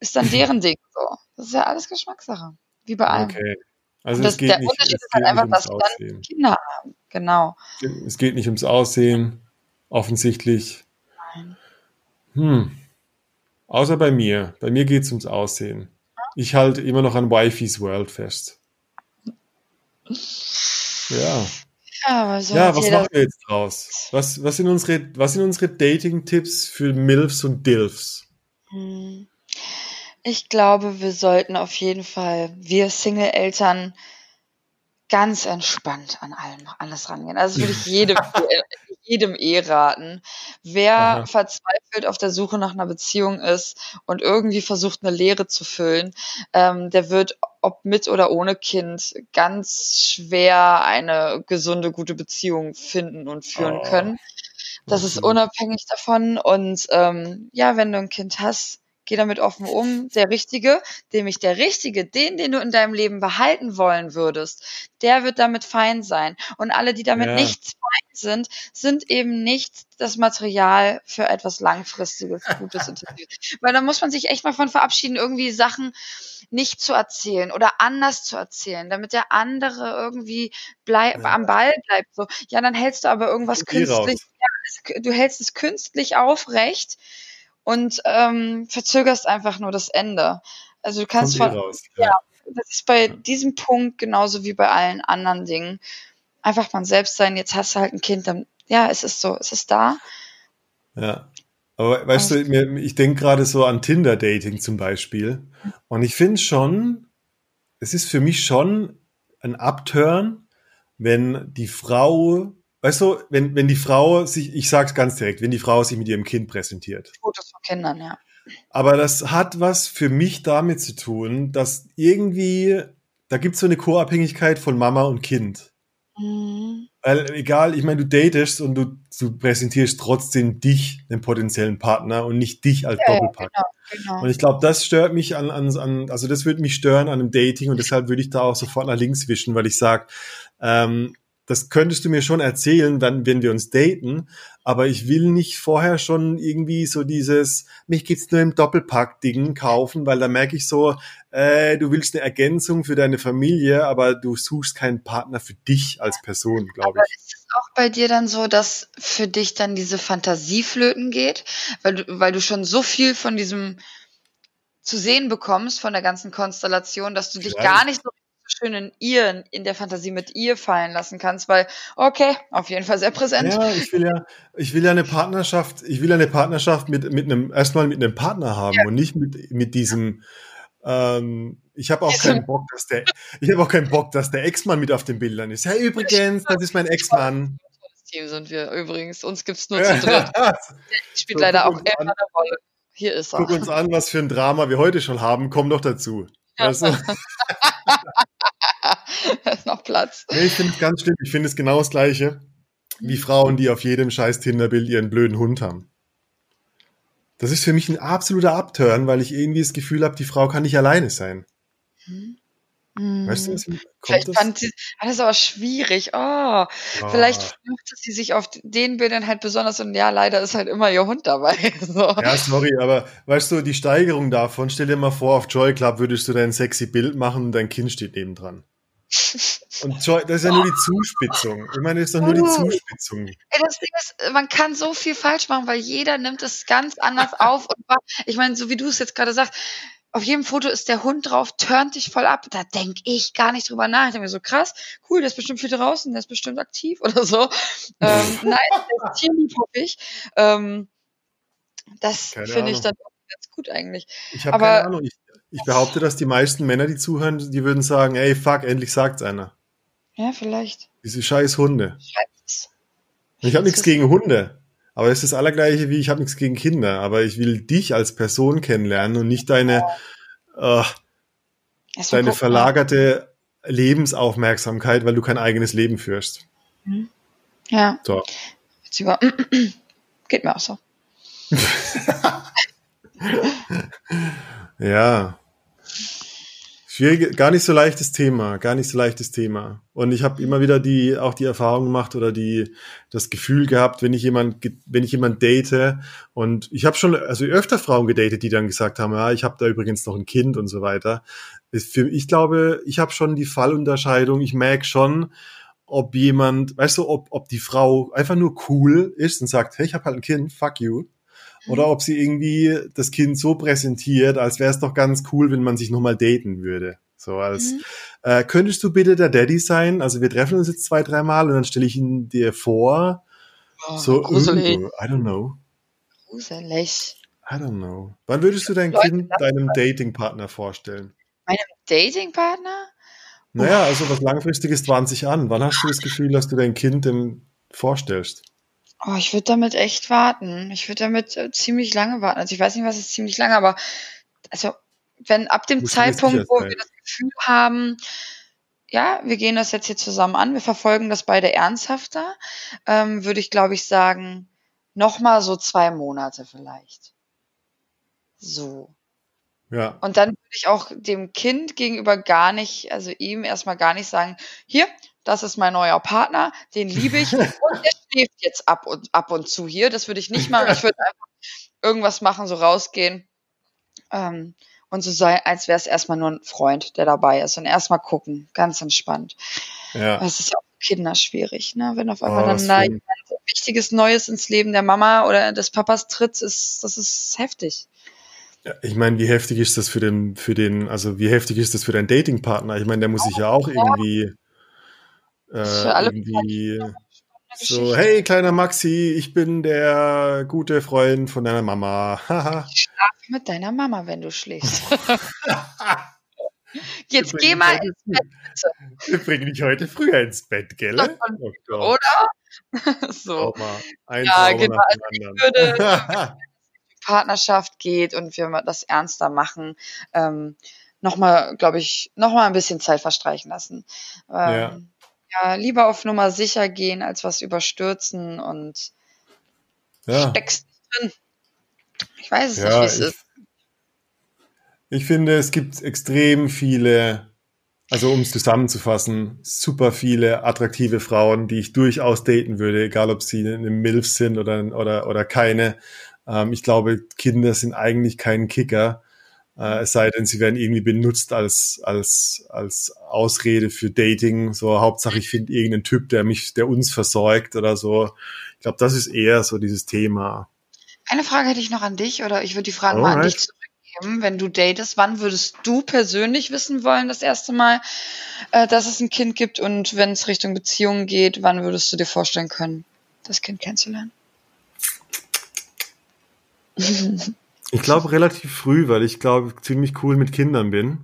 ist dann *laughs* deren Ding so. Das ist ja alles Geschmackssache. Wie bei allem. Okay. Also das, der nicht, Unterschied ist halt einfach, dass sie dann. Kinder haben. Genau. Es geht nicht ums Aussehen, offensichtlich. Hm. Außer bei mir. Bei mir geht es ums Aussehen. Ich halte immer noch an Wifey's World fest. Ja. Ja, so Ja, was machen wir jetzt draus? Was, was sind unsere, was sind unsere Dating-Tipps für MILFs und DILFs? Hm. Ich glaube, wir sollten auf jeden Fall, wir Single-Eltern, ganz entspannt an allem, alles rangehen. Also das würde ich *laughs* jedem, jedem eh raten. Wer Aha. verzweifelt auf der Suche nach einer Beziehung ist und irgendwie versucht, eine Leere zu füllen, ähm, der wird, ob mit oder ohne Kind, ganz schwer eine gesunde, gute Beziehung finden und führen Oh. können. Das ist unabhängig davon. Und ähm, ja, wenn du ein Kind hast, geh damit offen um. Der Richtige, nämlich der Richtige, den, den du in deinem Leben behalten wollen würdest, der wird damit fein sein. Und alle, die damit Ja. nicht fein sind, sind eben nicht das Material für etwas langfristiges, Gutes, Intensives. Weil da muss man sich echt mal von verabschieden, irgendwie Sachen nicht zu erzählen oder anders zu erzählen, damit der andere irgendwie bleib, Ja. am Ball bleibt. So, ja, dann hältst du aber irgendwas künstlich, ja, du hältst es künstlich aufrecht und ähm, verzögerst einfach nur das Ende. Also du kannst eh von, raus. ja. das ist bei diesem Punkt genauso wie bei allen anderen Dingen. Einfach man selbst sein, jetzt hast du halt ein Kind, dann, ja, es ist so, es ist da. Ja. Aber weißt du, mir, ich denke gerade so an Tinder-Dating zum Beispiel. Und ich finde schon, es ist für mich schon ein Upturn, wenn die Frau, weißt du, wenn, wenn die Frau sich, ich sag's ganz direkt, wenn die Frau sich mit ihrem Kind präsentiert. Fotos von Kindern, ja. Aber das hat was für mich damit zu tun, dass irgendwie, da gibt's so eine Co-Abhängigkeit von Mama und Kind. Mhm. Weil egal, ich meine, du datest und du, du präsentierst trotzdem dich, den potenziellen Partner und nicht dich als Ja, Doppelpack. genau, genau. Und ich glaube, das stört mich an, an, an, also das würde mich stören an einem Dating und deshalb würde ich da auch sofort nach links wischen, weil ich sage, ähm, das könntest du mir schon erzählen, dann, wenn wir uns daten, aber ich will nicht vorher schon irgendwie so dieses, mich gibt's nur im Doppelpack-Ding kaufen, weil da merke ich so, äh, du willst eine Ergänzung für deine Familie, aber du suchst keinen Partner für dich als Person, glaube ich. ist es auch bei dir dann so, dass für dich dann diese Fantasie flöten geht, weil du, weil du schon so viel von diesem zu sehen bekommst, von der ganzen Konstellation, dass du dich Vielleicht. gar nicht so schön in ihr, in der Fantasie mit ihr fallen lassen kannst, weil, okay, auf jeden Fall sehr präsent. Ja, ich will ja, ich will ja eine Partnerschaft, ich will ja eine Partnerschaft mit, mit einem, erstmal mit einem Partner haben und nicht mit, mit diesem, ähm, ich habe auch Diesem- keinen Bock, dass der, ich habe auch keinen Bock, dass der Ex-Mann mit auf den Bildern ist. Hey, übrigens, das ist mein Ex-Mann. Das Team sind wir übrigens. Uns gibt's nur zu dritt. *laughs* Spielt So, leider auch immer eine Rolle. Hier ist er. Guck uns an, was für ein Drama wir heute schon haben. Komm doch dazu. Weißt du? *laughs* da ist noch Platz. Nee, ich finde es ganz schlimm. Ich finde es genau das Gleiche wie Frauen, die auf jedem scheiß Tinderbild ihren blöden Hund haben. Das ist für mich ein absoluter Abturn, weil ich irgendwie das Gefühl habe, die Frau kann nicht alleine sein. Weißt du, kommt Vielleicht das? fand sie, ah, das ist aber schwierig. Oh, Ah. vielleicht macht sie sich auf den Bildern halt besonders und ja, leider ist halt immer ihr Hund dabei. *laughs* So. Ja, sorry, aber weißt du, die Steigerung davon, stell dir mal vor, auf Joy Club würdest du dein sexy Bild machen und dein Kind steht nebendran. Und *laughs* Joy, das ist ja nur die Zuspitzung. Ich meine, das ist doch nur die Uh. Zuspitzung. Ey, das Ding ist, man kann so viel falsch machen, weil jeder nimmt es ganz anders auf. Und ich meine, so wie du es jetzt gerade sagst, auf jedem Foto ist der Hund drauf, turnt dich voll ab. Da denke ich gar nicht drüber nach. Ich denke mir so, krass, cool, der ist bestimmt viel draußen, der ist bestimmt aktiv *laughs* oder so. Ähm, *laughs* nein, der ist tierlieb, hoffe ich. Ähm, das finde ich dann auch ganz gut eigentlich. Ich habe keine Ahnung. Ich, ich behaupte, dass die meisten Männer, die zuhören, die würden sagen, ey, fuck, endlich sagt's einer. Ja, vielleicht. Diese scheiß Hunde. Schreibt's. Ich habe nichts gegen Hunde. Aber es ist das Allergleiche wie ich habe nichts gegen Kinder. Aber ich will dich als Person kennenlernen und nicht deine, äh, deine verlagerte Lebensaufmerksamkeit, weil du kein eigenes Leben führst. Ja, So. jetzt über. *clears throat* Geht mir auch so. *laughs* Ja. Schwierige, gar nicht so leichtes Thema, gar nicht so leichtes Thema. Und ich habe immer wieder die, auch die Erfahrung gemacht oder die, das Gefühl gehabt, wenn ich jemand, wenn ich jemand date und ich habe schon, also öfter Frauen gedatet, die dann gesagt haben, ja, ich habe da übrigens noch ein Kind und so weiter. Ist für, ich glaube, ich habe schon die Fallunterscheidung. Ich merke schon, ob jemand, weißt du, ob, ob die Frau einfach nur cool ist und sagt, hey, ich habe halt ein Kind, fuck you. Oder ob sie irgendwie das Kind so präsentiert, als wäre es doch ganz cool, wenn man sich nochmal daten würde. So als, Mhm. äh, könntest du bitte der Daddy sein? Also wir treffen uns jetzt zwei, dreimal und dann stelle ich ihn dir vor. Oh, So, gruselig. I don't know. gruselig. I don't know. Wann würdest du dein Leute, Kind deinem Datingpartner vorstellen? Meinem Datingpartner? Naja, also was langfristiges 20 an. Wann hast du das Gefühl, dass du dein Kind dem vorstellst? Oh, ich würde damit echt warten. Ich würde damit äh, ziemlich lange warten. Also ich weiß nicht, was ist ziemlich lange, aber also wenn ab dem dir Zeitpunkt, wo wir das Gefühl haben, ja, wir gehen das jetzt hier zusammen an, wir verfolgen das beide ernsthafter, ähm, würde ich, glaube ich, sagen, noch mal so zwei Monate vielleicht. So. Ja. Und dann würde ich auch dem Kind gegenüber gar nicht, also ihm erstmal gar nicht sagen, hier, das ist mein neuer Partner, den liebe ich *laughs* und der schläft jetzt ab und ab und zu hier. Das würde ich nicht machen. Ich würde einfach irgendwas machen, so rausgehen ähm, und so sein, als wäre es erstmal nur ein Freund, der dabei ist und erstmal gucken, ganz entspannt. Ja. Das ist ja auch für Kinder schwierig, ne? Wenn auf Oh, einmal was dann da ein- Wichtiges Neues ins Leben der Mama oder des Papas tritt, ist das ist heftig. Ja, Ich meine, wie heftig ist das für den, für den, also wie heftig ist das für deinen Datingpartner? Ich meine, der muss sich ja auch irgendwie, äh, Für alle irgendwie so, hey, kleiner Maxi, ich bin der gute Freund von deiner Mama. Haha. Schlaf mit deiner Mama, wenn du schläfst. *laughs* Jetzt geh mal ins früh- Wir bringen dich heute früher ins Bett, gell? Oh oder? *laughs* so. Ein Ja, genau. Also ich anderen. *laughs* Partnerschaft geht und wir das ernster machen, ähm, nochmal, glaube ich, nochmal ein bisschen Zeit verstreichen lassen. Ähm, ja. Lieber auf Nummer sicher gehen, als was überstürzen und ja. steckst drin. Ich weiß es Ja, nicht, wie es ist. ich finde, es gibt extrem viele Also um es zusammenzufassen, super viele attraktive Frauen, die ich durchaus daten würde, egal ob sie eine MILF sind oder, oder, oder keine. Ähm, ich glaube, Kinder sind eigentlich kein Kicker, äh, es sei denn, sie werden irgendwie benutzt als, als, als Ausrede für Dating. So, Hauptsache, ich finde irgendeinen Typ, der mich, der uns versorgt oder so. Ich glaube, das ist eher so dieses Thema. Eine Frage hätte ich noch an dich, oder ich würde die Frage mal an Alright. dich zurückgeben. Wenn du datest, wann würdest du persönlich wissen wollen, das erste Mal, äh, dass es ein Kind gibt? Und wenn es Richtung Beziehungen geht, wann würdest du dir vorstellen können, das Kind kennenzulernen? *laughs* Ich glaube relativ früh, weil ich glaube ziemlich cool mit Kindern bin.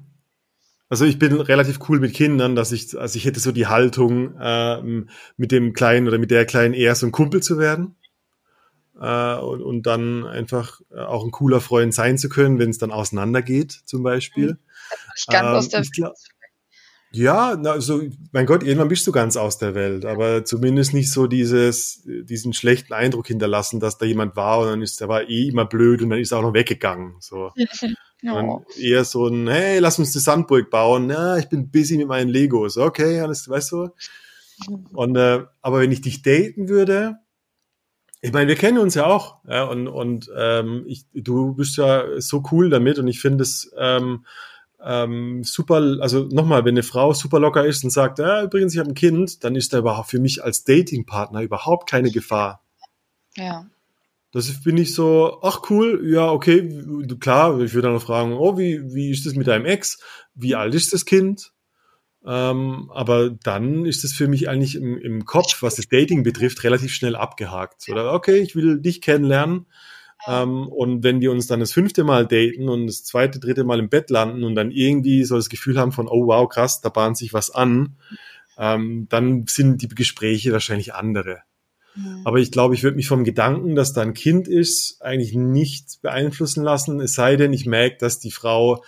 Also ich bin relativ cool mit Kindern, dass ich, also ich hätte so die Haltung, ähm, mit dem Kleinen oder mit der Kleinen eher so ein Kumpel zu werden. Äh, und, und dann einfach äh, auch ein cooler Freund sein zu können, wenn es dann auseinandergeht, zum Beispiel. Ich ganz Ähm, aus der ich glaub- Ja, na, also, mein Gott, irgendwann bist du ganz aus der Welt, aber zumindest nicht so dieses, diesen schlechten Eindruck hinterlassen, dass da jemand war und dann ist, der war eh immer blöd und dann ist er auch noch weggegangen, so. *laughs* Dann Oh. eher so ein, hey, lass uns eine Sandburg bauen. Ja, ich bin busy mit meinen Legos. Okay, alles, weißt du? Und, äh, aber wenn ich dich daten würde, ich meine, wir kennen uns ja auch, ja, und, und ähm, ich, du bist ja so cool damit und ich finde es ähm, ähm, super, also nochmal, wenn eine Frau super locker ist und sagt, ja, übrigens, ich habe ein Kind, dann ist da überhaupt für mich als Datingpartner überhaupt keine Gefahr. Ja. Das bin ich so, ach cool, ja, okay, klar, ich würde dann noch fragen, oh, wie, wie ist das mit deinem Ex? Wie alt ist das Kind? Ähm, aber dann ist es für mich eigentlich im, im Kopf, was das Dating betrifft, relativ schnell abgehakt. Oder okay, ich will dich kennenlernen. Ähm, und wenn wir uns dann das fünfte Mal daten und das zweite, dritte Mal im Bett landen und dann irgendwie so das Gefühl haben von, oh wow, krass, da bahnt sich was an, ähm, dann sind die Gespräche wahrscheinlich andere. Aber ich glaube, ich würde mich vom Gedanken, dass da ein Kind ist, eigentlich nicht beeinflussen lassen, es sei denn, ich merke, dass die Frau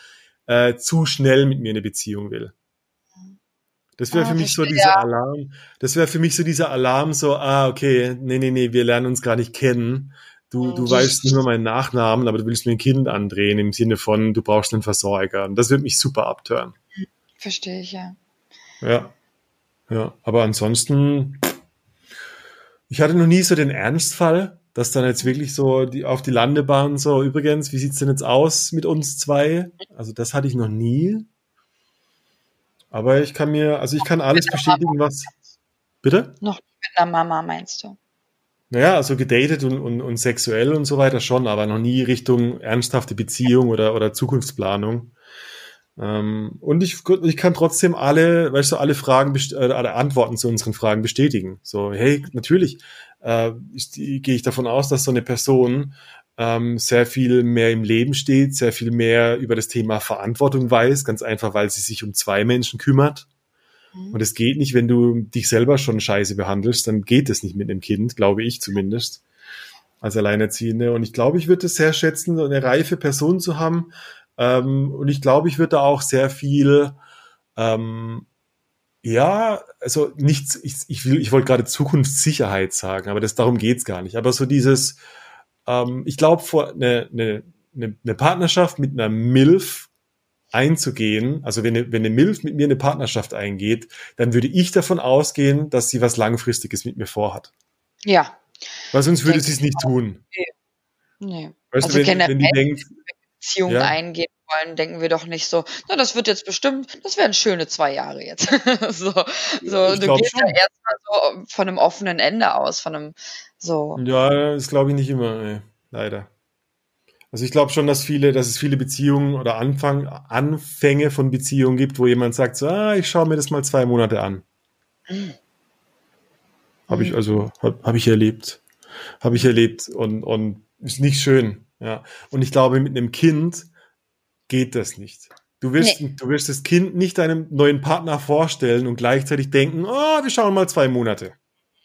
äh, zu schnell mit mir eine Beziehung will. Das wäre Ah, für mich so dieser ja. Alarm. Das wäre für mich so dieser Alarm, so, ah, okay, nee, nee, nee, wir lernen uns gar nicht kennen. Du, du weißt nicht mehr meinen Nachnamen, aber du willst mir ein Kind andrehen im Sinne von, du brauchst einen Versorger. Und das würde mich super abtören. Verstehe ich, ja. Ja. Ja, aber ansonsten, ich hatte noch nie so den Ernstfall, dass dann jetzt wirklich so die, auf die Landebahn so, übrigens, wie sieht's denn jetzt aus mit uns zwei? Also das hatte ich noch nie. Aber ich kann mir, also ich kann alles bestätigen, was. Bitte? Noch mit einer Mama, meinst du? Naja, also gedatet und, und, und sexuell und so weiter schon, aber noch nie Richtung ernsthafte Beziehung oder, oder Zukunftsplanung. Ähm, und ich, ich kann trotzdem alle, weißt du, alle Fragen, äh, alle Antworten zu unseren Fragen bestätigen. So, hey, natürlich äh, gehe ich davon aus, dass so eine Person ähm, sehr viel mehr im Leben steht, sehr viel mehr über das Thema Verantwortung weiß, ganz einfach, weil sie sich um zwei Menschen kümmert. Und es geht nicht, wenn du dich selber schon scheiße behandelst, dann geht es nicht mit einem Kind, glaube ich zumindest, als Alleinerziehende. Und ich glaube, ich würde es sehr schätzen, eine reife Person zu haben. Ähm, und ich glaube, ich würde da auch sehr viel, ähm, ja, also nichts, ich, ich, will, ich wollte gerade Zukunftssicherheit sagen, aber das, darum geht's gar nicht. Aber so dieses, ähm, ich glaube, eine, eine, eine Partnerschaft mit einer MILF einzugehen, also wenn eine, wenn eine MILF mit mir eine Partnerschaft eingeht, dann würde ich davon ausgehen, dass sie was Langfristiges mit mir vorhat. Ja. Weil sonst würde sie es nicht tun. Nee. Weißt Also du, wenn, wenn die denkt, Beziehungen Ja. eingehen wollen, denken wir doch nicht so, na, das wird jetzt bestimmt, das werden schöne zwei Jahre jetzt. *laughs* so, so ich du gehst ja schon. erstmal so von einem offenen Ende aus, von einem so. ja, das glaube ich nicht immer, nee, leider. Also ich glaube schon, dass viele, dass es viele Beziehungen oder Anfang, Anfänge von Beziehungen gibt, wo jemand sagt, so, ah, ich schaue mir das mal zwei Monate an. Habe ich also, habe hab ich erlebt. Habe ich erlebt und, und ist nicht schön. Ja. Und ich glaube, mit einem Kind geht das nicht. Du wirst, du wirst das Kind nicht deinem neuen Partner vorstellen und gleichzeitig denken, oh, wir schauen mal zwei Monate.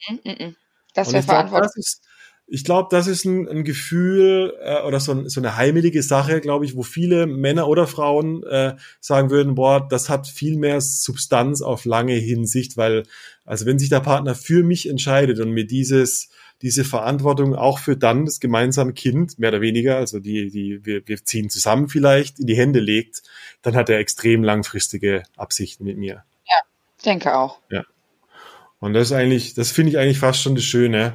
Mm, mm, mm. Das wäre verantwortlich. das ist, ich glaube, das ist ein, ein Gefühl äh, oder so, ein, so eine heimelige Sache, glaube ich, wo viele Männer oder Frauen äh, sagen würden, boah, das hat viel mehr Substanz auf lange Hinsicht, weil, also wenn sich der Partner für mich entscheidet und mir dieses, diese Verantwortung auch für dann das gemeinsame Kind, mehr oder weniger, also die, die, wir, wir ziehen zusammen vielleicht, in die Hände legt, dann hat er extrem langfristige Absichten mit mir. Denke auch. Ja. Und das ist eigentlich, das finde ich eigentlich fast schon das Schöne.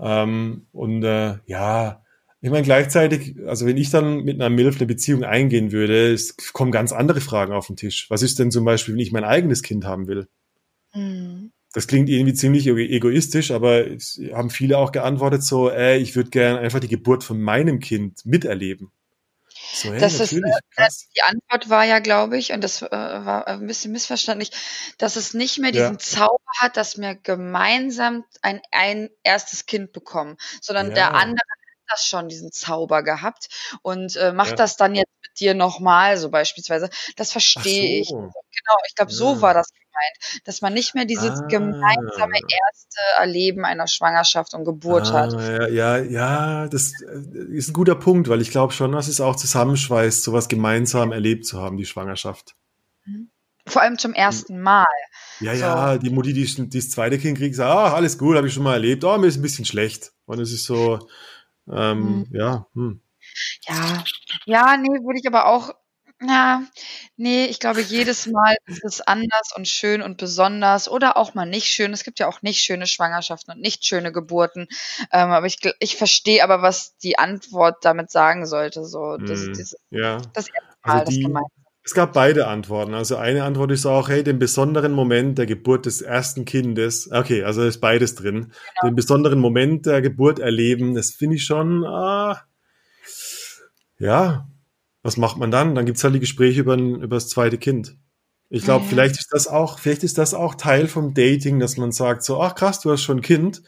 Ähm, und äh, ja, ich meine gleichzeitig, also wenn ich dann mit einer MILF eine Beziehung eingehen würde, es kommen ganz andere Fragen auf den Tisch. Was ist denn zum Beispiel, wenn ich mein eigenes Kind haben will? Mhm. Das klingt irgendwie ziemlich ego- egoistisch, aber haben viele auch geantwortet so, ey, ich würde gerne einfach die Geburt von meinem Kind miterleben. So, Das ist, krass. Die Antwort war ja, glaube ich, und das äh, war ein bisschen missverständlich, dass es nicht mehr diesen Ja. Zauber hat, dass wir gemeinsam ein, ein erstes Kind bekommen, sondern Ja. der andere hat das schon, diesen Zauber gehabt und äh, macht das dann jetzt mit dir nochmal, so beispielsweise. Das verstehe ich. so. Genau, ich glaube, so Ja. war das gemeint, dass man nicht mehr dieses Ah. gemeinsame erste Erleben einer Schwangerschaft und Geburt hat. Ah, ja, ja, ja, das äh, ist ein guter Punkt, weil ich glaube schon, dass es auch zusammenschweißt, sowas gemeinsam erlebt zu haben, die Schwangerschaft. Vor allem zum ersten Mal. Ja, So. ja, die Mutti, die, die das zweite Kind kriegt, sagt, ah, alles gut, habe ich schon mal erlebt, oh, mir ist ein bisschen schlecht. Und es ist so, ähm, ja, hm. Ja, ja, nee, würde ich aber auch, ja, nee, ich glaube, jedes Mal ist es anders und schön und besonders oder auch mal nicht schön. Es gibt ja auch nicht schöne Schwangerschaften und nicht schöne Geburten. Ähm, aber ich, ich verstehe aber, was die Antwort damit sagen sollte. So, das, Hm, das, ja. das erste Mal, Also das die, gemeint. es gab beide Antworten. Also eine Antwort ist auch, hey, den besonderen Moment der Geburt des ersten Kindes, okay, also ist beides drin, Genau. den besonderen Moment der Geburt erleben, das finde ich schon, ah, ja, was macht man dann? Dann gibt's halt die Gespräche über, über das zweite Kind. Ich glaube, Ja. vielleicht ist das auch, vielleicht ist das auch Teil vom Dating, dass man sagt so, ach krass, du hast schon ein Kind.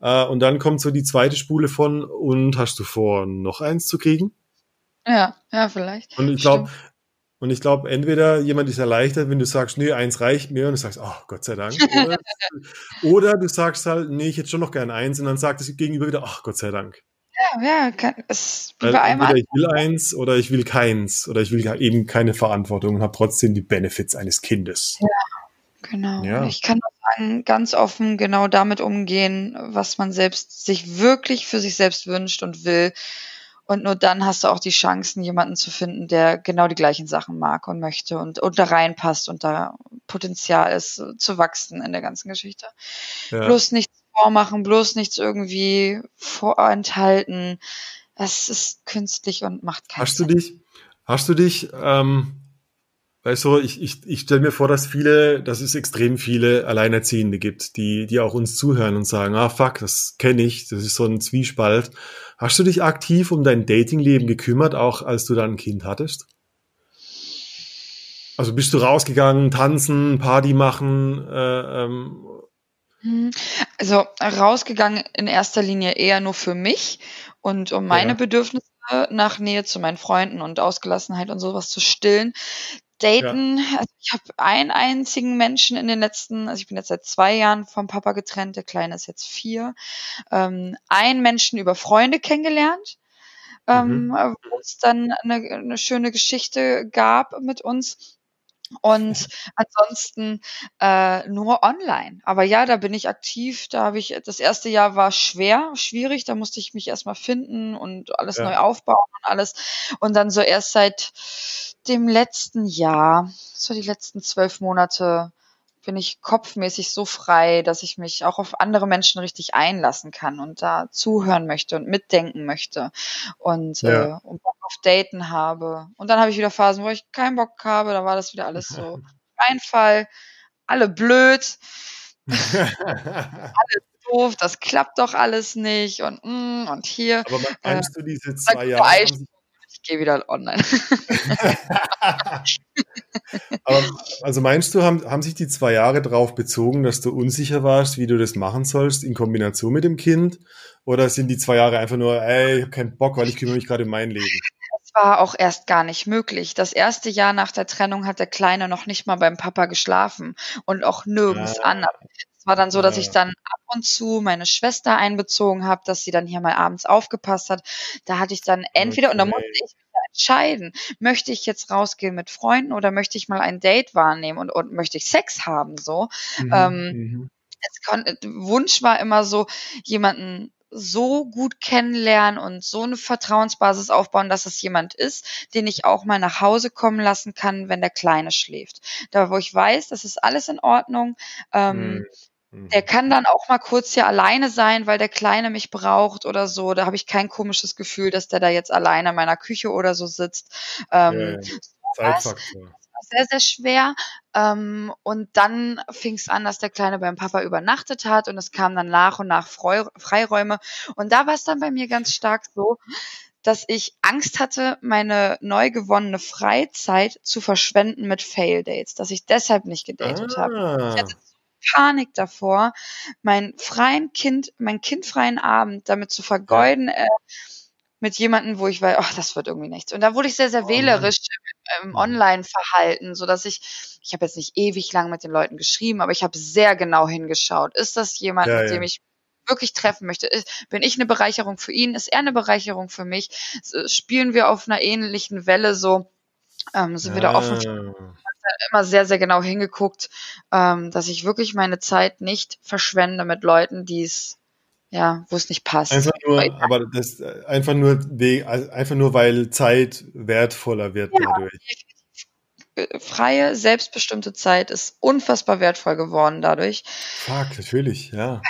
Äh, und dann kommt so die zweite Spule von, und hast du vor, noch eins zu kriegen? Ja, ja, vielleicht. Und ich glaube, und ich glaube, entweder jemand ist erleichtert, wenn du sagst, nee, eins reicht mir, und du sagst, oh, Gott sei Dank. *laughs* Oder, oder du sagst halt, nee, ich hätte schon noch gern eins, und dann sagt das Gegenüber wieder, ach, Gott sei Dank. Ja, ja, kann, es Weil bei entweder ich will eins oder ich will keins oder ich will eben keine Verantwortung und habe trotzdem die Benefits eines Kindes. Genau. Ja. Ich kann sagen, ganz offen genau damit umgehen, was man selbst sich wirklich für sich selbst wünscht und will. Und nur dann hast du auch die Chancen, jemanden zu finden, der genau die gleichen Sachen mag und möchte und, und da reinpasst und da Potenzial ist, zu wachsen in der ganzen Geschichte. Ja. Bloß nichts vormachen, bloß nichts irgendwie vorenthalten. Es ist künstlich und macht keinen Hast du dich, hast du dich, ähm, weißt du, ich, ich, ich stelle mir vor, dass viele, dass es extrem viele Alleinerziehende gibt, die, die auch uns zuhören und sagen, ah fuck, das kenne ich, das ist so ein Zwiespalt. Hast du dich aktiv um dein Datingleben gekümmert, auch als du dann ein Kind hattest? Also bist du rausgegangen, tanzen, Party machen, äh, ähm, Hm, Also rausgegangen in erster Linie eher nur für mich und um meine Ja. Bedürfnisse nach Nähe zu meinen Freunden und Ausgelassenheit und sowas zu stillen. Daten, also ich habe einen einzigen Menschen in den letzten, also ich bin jetzt seit zwei Jahren vom Papa getrennt, der Kleine ist jetzt vier, ähm, einen Menschen über Freunde kennengelernt, ähm, wo es dann eine, eine schöne Geschichte gab mit uns. Und ansonsten äh, nur online. Aber ja, da bin ich aktiv. Da habe ich, das erste Jahr war schwer, schwierig. Da musste ich mich erstmal finden und alles Ja. neu aufbauen und alles. Und dann so erst seit dem letzten Jahr, so die letzten zwölf Monate, bin ich kopfmäßig so frei, dass ich mich auch auf andere Menschen richtig einlassen kann und da zuhören möchte und mitdenken möchte und, Ja. äh, und Bock auf Daten habe. Und dann habe ich wieder Phasen, wo ich keinen Bock habe, da war das wieder alles so *laughs* Einfall, alle blöd, *laughs* doof, das klappt doch alles nicht und mm, und hier, Aber me- meinst du diese zwei Jahre? Ich gehe wieder online. *laughs* Aber, also meinst du, haben, haben sich die zwei Jahre darauf bezogen, dass du unsicher warst, wie du das machen sollst in Kombination mit dem Kind? Oder sind die zwei Jahre einfach nur, ey, ich habe keinen Bock, weil ich kümmere mich gerade um mein Leben? Das war auch erst gar nicht möglich. Das erste Jahr nach der Trennung hat der Kleine noch nicht mal beim Papa geschlafen und auch nirgends Ah. anders. Es war dann so, dass ich dann ab und zu meine Schwester einbezogen habe, dass sie dann hier mal abends aufgepasst hat. Da hatte ich dann entweder, und da Okay. musste ich entscheiden, möchte ich jetzt rausgehen mit Freunden oder möchte ich mal ein Date wahrnehmen und, und möchte ich Sex haben, so. Mhm, Ähm, mhm. kon Wunsch war immer so, jemanden so gut kennenlernen und so eine Vertrauensbasis aufbauen, dass es jemand ist, den ich auch mal nach Hause kommen lassen kann, wenn der Kleine schläft. Da, wo ich weiß, das ist alles in Ordnung. Ähm, Mhm. Der kann dann auch mal kurz hier alleine sein, weil der Kleine mich braucht oder so. Da habe ich kein komisches Gefühl, dass der da jetzt alleine in meiner Küche oder so sitzt. Ähm, ja. Zeitfaktor. war sehr, sehr schwer. Ähm, und dann fing es an, dass der Kleine beim Papa übernachtet hat und es kamen dann nach und nach Freu Freiräume. Und da war es dann bei mir ganz stark so, dass ich Angst hatte, meine neu gewonnene Freizeit zu verschwenden mit Fail-Dates, dass ich deshalb nicht gedatet habe. Ah, Ich hatte Panik davor, meinen freien Kind, meinen kindfreien Abend damit zu vergeuden, äh, mit jemandem, wo ich weiß, ach, das wird irgendwie nichts. Und da wurde ich sehr, sehr Oh wählerisch im, im. Online-Verhalten, so dass ich, ich habe jetzt nicht ewig lang mit den Leuten geschrieben, aber ich habe sehr genau hingeschaut. Ist das jemand, Ja, mit ja. dem ich wirklich treffen möchte? Bin ich eine Bereicherung für ihn? Ist er eine Bereicherung für mich? Spielen wir auf einer ähnlichen Welle so? Ähm, sind wir da offen ah. immer sehr, sehr genau hingeguckt, ähm, dass ich wirklich meine Zeit nicht verschwende mit Leuten, die es, ja, wo es nicht passt. Einfach nur, aber das einfach nur, also einfach nur, weil Zeit wertvoller wird Ja. dadurch. Freie, selbstbestimmte Zeit ist unfassbar wertvoll geworden dadurch. Fuck, natürlich, ja.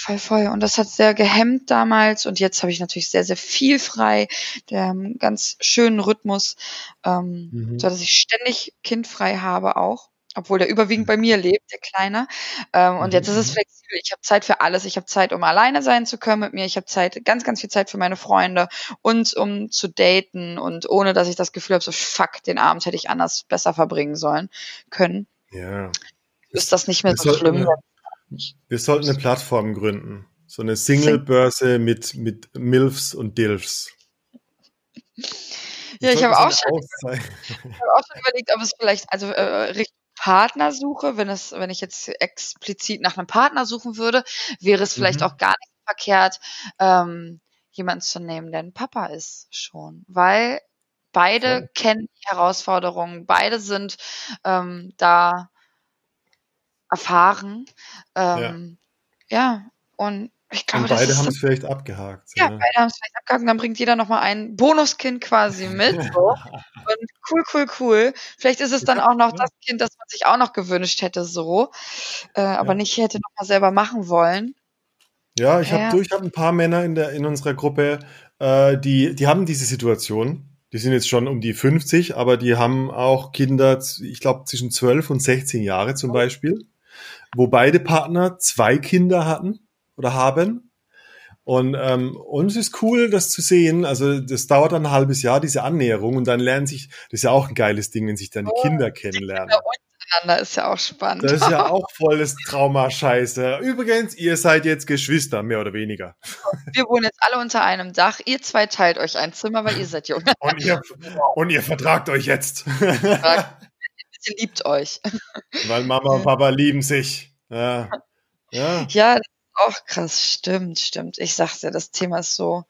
Voll, voll. Und das hat sehr gehemmt damals. Und jetzt habe ich natürlich sehr, sehr viel frei. Der einen ganz schönen Rhythmus, ähm, Mhm. so dass ich ständig kindfrei habe auch. Obwohl der überwiegend bei mir lebt, der Kleine. Ähm, und Mhm, jetzt ist es mhm. flexibel. Ich habe Zeit für alles. Ich habe Zeit, um alleine sein zu können mit mir. Ich habe Zeit, ganz, ganz viel Zeit für meine Freunde und um zu daten und ohne, dass ich das Gefühl habe, so fuck, den Abend hätte ich anders besser verbringen sollen können. Ja. Ist das nicht mehr so sollten, schlimm? wir sollten eine Plattform gründen. So eine Single-Börse mit, mit Milfs und Dilfs. Ja, ich habe auch schon *laughs* Ich habe auch schon überlegt, ob es vielleicht, also äh, Richtung Partnersuche, wenn es, wenn ich jetzt explizit nach einem Partner suchen würde, wäre es vielleicht Mhm. auch gar nicht verkehrt, ähm, jemanden zu nehmen, der ein Papa ist schon. Weil beide Voll. kennen die Herausforderungen, beide sind ähm, da erfahren. Ähm, ja. und ich glaube, Und beide haben es vielleicht abgehakt. ja, beide haben es vielleicht abgehakt und dann bringt jeder nochmal ein Bonuskind quasi *laughs* mit. So. Und cool, cool, cool. Vielleicht ist es dann auch noch ja. das Kind, das man sich auch noch gewünscht hätte, so. Äh, aber Ja. nicht hätte nochmal selber machen wollen. Ja, ich habe Ja. habe ein paar Männer in der in unserer Gruppe, äh, die die haben diese Situation. Die sind jetzt schon um die 50, aber die haben auch Kinder, ich glaube zwischen 12 und 16 Jahre zum Beispiel, wo beide Partner zwei Kinder hatten oder haben. Und ähm, und es ist cool, das zu sehen. Also das dauert dann ein halbes Jahr diese Annäherung und dann lernen sich, das ist ja auch ein geiles Ding, wenn sich dann die Kinder kennenlernen. Ja, untereinander ist ja auch spannend. Das ist ja *laughs* auch volles Trauma-Scheiße. Übrigens, ihr seid jetzt Geschwister, mehr oder weniger. Wir wohnen jetzt alle unter einem Dach. Ihr zwei teilt euch ein Zimmer, weil ihr seid jung. Und ihr, und ihr vertragt euch jetzt. Ihr liebt euch. Weil Mama und Papa lieben sich. Ja. Ja. Ja, das ist auch krass. Stimmt, stimmt. Ich sag's ja, das Thema ist so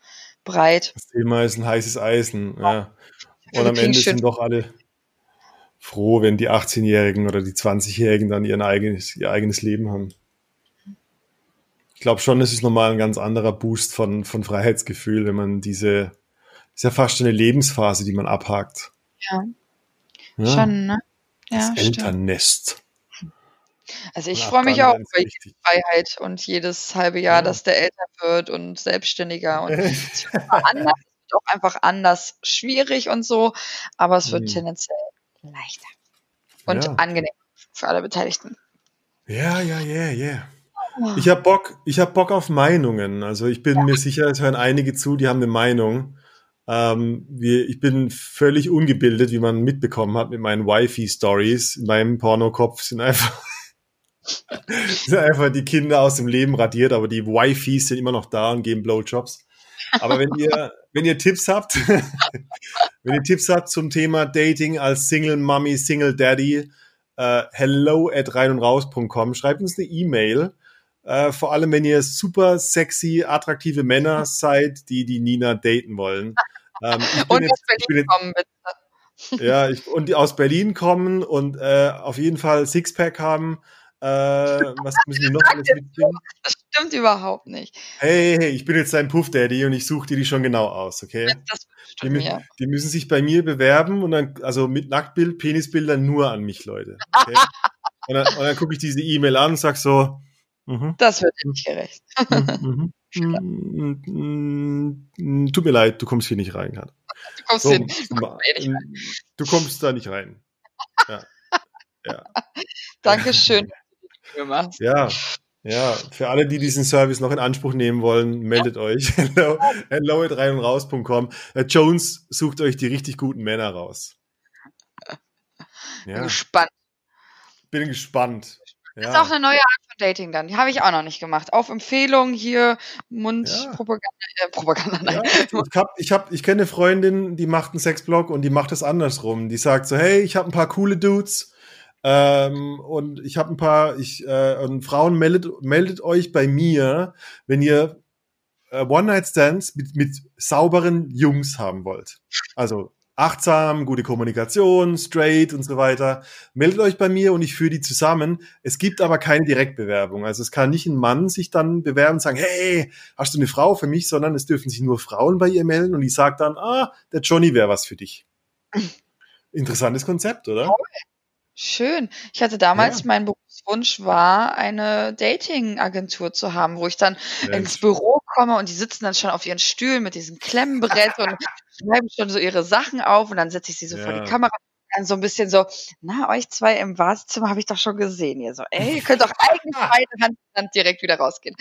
breit. Das Thema ist ein heißes Eisen. Ja. Und am Ende sind doch alle froh, wenn die 18-Jährigen oder die 20-Jährigen dann ihren eigenes, ihr eigenes Leben haben. Ich glaube schon, es ist nochmal ein ganz anderer Boost von, von Freiheitsgefühl, wenn man diese, ist ja fast schon eine Lebensphase, die man abhakt. Ja, Ja. schon, ne? Ja, das stimmt. Elternnest. Also ich freue mich auch über jede. Freiheit und jedes halbe Jahr, Ja. dass der älter wird und selbstständiger und *laughs* es wird anders, auch einfach anders schwierig und so, aber es wird Mhm. tendenziell leichter und Ja. angenehm für alle Beteiligten. Ja, ja, ja, ja. Oh. Ich habe Bock, ich habe Bock auf Meinungen. Also ich bin mir sicher, es hören einige zu, die haben eine Meinung. Ähm, wir, ich bin völlig ungebildet, wie man mitbekommen hat mit meinen Wifi-Stories. In meinem Pornokopf sind einfach, *laughs* sind einfach die Kinder aus dem Leben radiert, aber die Wifis sind immer noch da und geben Blowjobs. Aber wenn ihr, *laughs* wenn ihr Tipps habt, *laughs* wenn ihr Tipps habt zum Thema Dating als Single Mommy, Single Daddy, äh, hello at reinundraus.com, schreibt uns eine E-Mail. Äh, vor allem, wenn ihr super sexy, attraktive Männer *laughs* seid, die die Nina daten wollen. *laughs* Ähm, Und jetzt- aus Berlin jetzt- kommen bitte. *laughs* ja, ich, und die aus Berlin kommen und äh, auf jeden Fall Sixpack haben. Äh, was müssen wir noch alles mitbringen? Das stimmt überhaupt nicht. Hey, hey, ich bin jetzt dein Puff Daddy und ich suche dir die schon genau aus, okay? Das Die, stimmt mir. die müssen sich bei mir bewerben und dann, also mit Nacktbild, Penisbildern nur an mich, Leute. Okay? und dann, und dann gucke ich diese E-Mail an und sag so, mhm, Das wird nicht gerecht. mhm, mhm, mhm, mhm, tut mir leid, du kommst hier nicht rein. Kat. *laughs* Du kommst So, eh nicht rein. du kommst da nicht rein. Ja, ja. *laughs* Dankeschön, dass du. Ja, ja, für alle, die diesen Service noch in Anspruch nehmen wollen, meldet euch. *laughs* Hello, hello at rein und raus.com. Herr Jones sucht euch die richtig guten Männer raus. Bin Ja, gespannt. bin gespannt. Das ist auch eine neue Art von Dating dann. Die habe ich auch noch nicht gemacht. Auf Empfehlung hier Mundpropaganda. Äh, Propaganda, nein. ich hab, ich hab, ich kenne eine Freundin, die macht einen Sexblog und die macht es andersrum. Die sagt so, hey, ich habe ein paar coole Dudes. Ähm, und ich habe ein paar, ich, äh, und Frauen meldet, meldet euch bei mir, wenn ihr äh, One-Night-Stands mit, mit sauberen Jungs haben wollt. Also achtsam, gute Kommunikation, straight und so weiter. Meldet euch bei mir und ich führe die zusammen. Es gibt aber keine Direktbewerbung. Also es kann nicht ein Mann sich dann bewerben und sagen, hey, hast du eine Frau für mich, sondern es dürfen sich nur Frauen bei ihr melden und die sagt dann, ah, der Johnny wäre was für dich. *laughs* Interessantes Konzept, oder? Schön. Ich hatte damals, Ja. mein Berufswunsch war, eine Dating-Agentur zu haben, wo ich dann ins Mensch. Büro komme und die sitzen dann schon auf ihren Stühlen mit diesem Klemmbrett und *laughs* schreiben schon so ihre Sachen auf und dann setze ich sie so vor Ja. die Kamera. Dann so ein bisschen so, na, euch zwei im Badezimmer habe ich doch schon gesehen. Ihr so, ey, ihr könnt doch eigentlich *laughs* beide Hand in Hand direkt wieder rausgehen.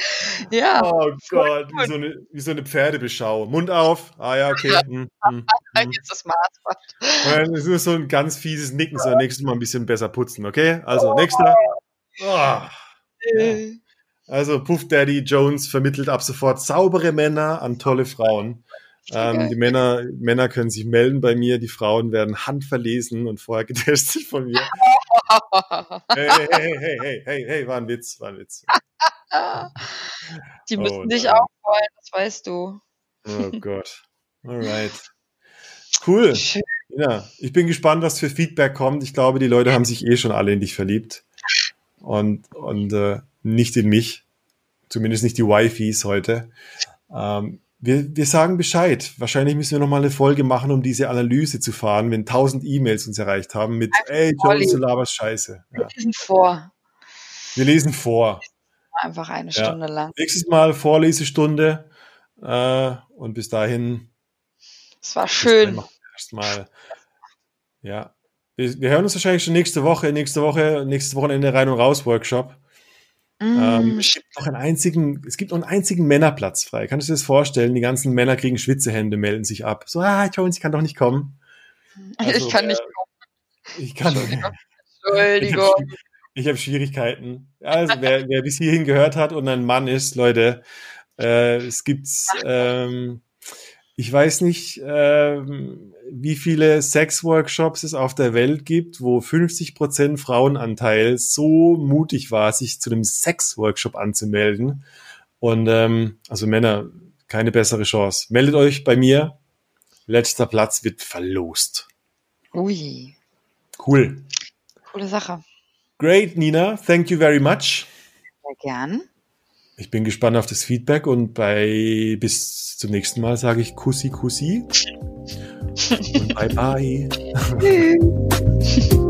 Ja, Oh Gott, wie so, eine, wie so eine Pferdebeschau. Mund auf. Ah ja, okay. Hm, *laughs* hm, hm. jetzt ist. Und dann ist nur so ein ganz fieses Nicken, so nächstes Mal ein bisschen besser putzen, okay? Also, nächster. Oh. Äh, Also, Puff Daddy Jones vermittelt ab sofort saubere Männer an tolle Frauen. Ähm, die Männer, Männer können sich melden bei mir, die Frauen werden handverlesen und vorher getestet *laughs* von mir. Hey, hey, hey, hey, hey, hey, hey, war ein Witz, war ein Witz. Die Oh müssen dich nein. auch wollen, das weißt du. Oh Gott. Alright. Cool. Schön. Ja, ich bin gespannt, was für Feedback kommt. Ich glaube, die Leute haben sich eh schon alle in dich verliebt. Und, und äh, nicht in mich. Zumindest nicht die Wifis heute. Ähm, wir, wir sagen Bescheid. Wahrscheinlich müssen wir nochmal eine Folge machen, um diese Analyse zu fahren, wenn tausend E-Mails uns erreicht haben mit, ey, Jones, du laberst Scheiße. Ja. Wir lesen vor. Wir lesen vor. Einfach eine Ja. Stunde lang. Nächstes Mal Vorlesestunde. Äh, und bis dahin Es war schön. Erstmal, ja. Wir, wir hören uns wahrscheinlich schon nächste Woche, nächste Woche, nächstes Wochenende rein und raus Workshop. Ähm, Mm, es gibt noch einen einzigen, es gibt noch einen einzigen Männerplatz frei. Kannst du dir das vorstellen? Die ganzen Männer kriegen Schwitzehände, melden sich ab. So, ah, Jones, ich kann doch nicht kommen. also, ich kann nicht äh, Ich kann. Entschuldigung. Ich Entschuldigung. habe ich hab Schwierigkeiten. Also wer, wer bis hierhin gehört hat und ein Mann ist, Leute, äh, es gibt, ähm, ich weiß nicht, ähm, wie viele Sex-Workshops es auf der Welt gibt, wo 50% Frauenanteil so mutig war, sich zu einem Sex-Workshop anzumelden. Und ähm, also Männer, keine bessere Chance. Meldet euch bei mir. Letzter Platz wird verlost. Ui, Cool. coole Sache. Great, Nina. Thank you very much. Sehr gern. Ich bin gespannt auf das Feedback und bei bis zum nächsten Mal sage ich Kussi Kussi *laughs* und bye bye. *laughs*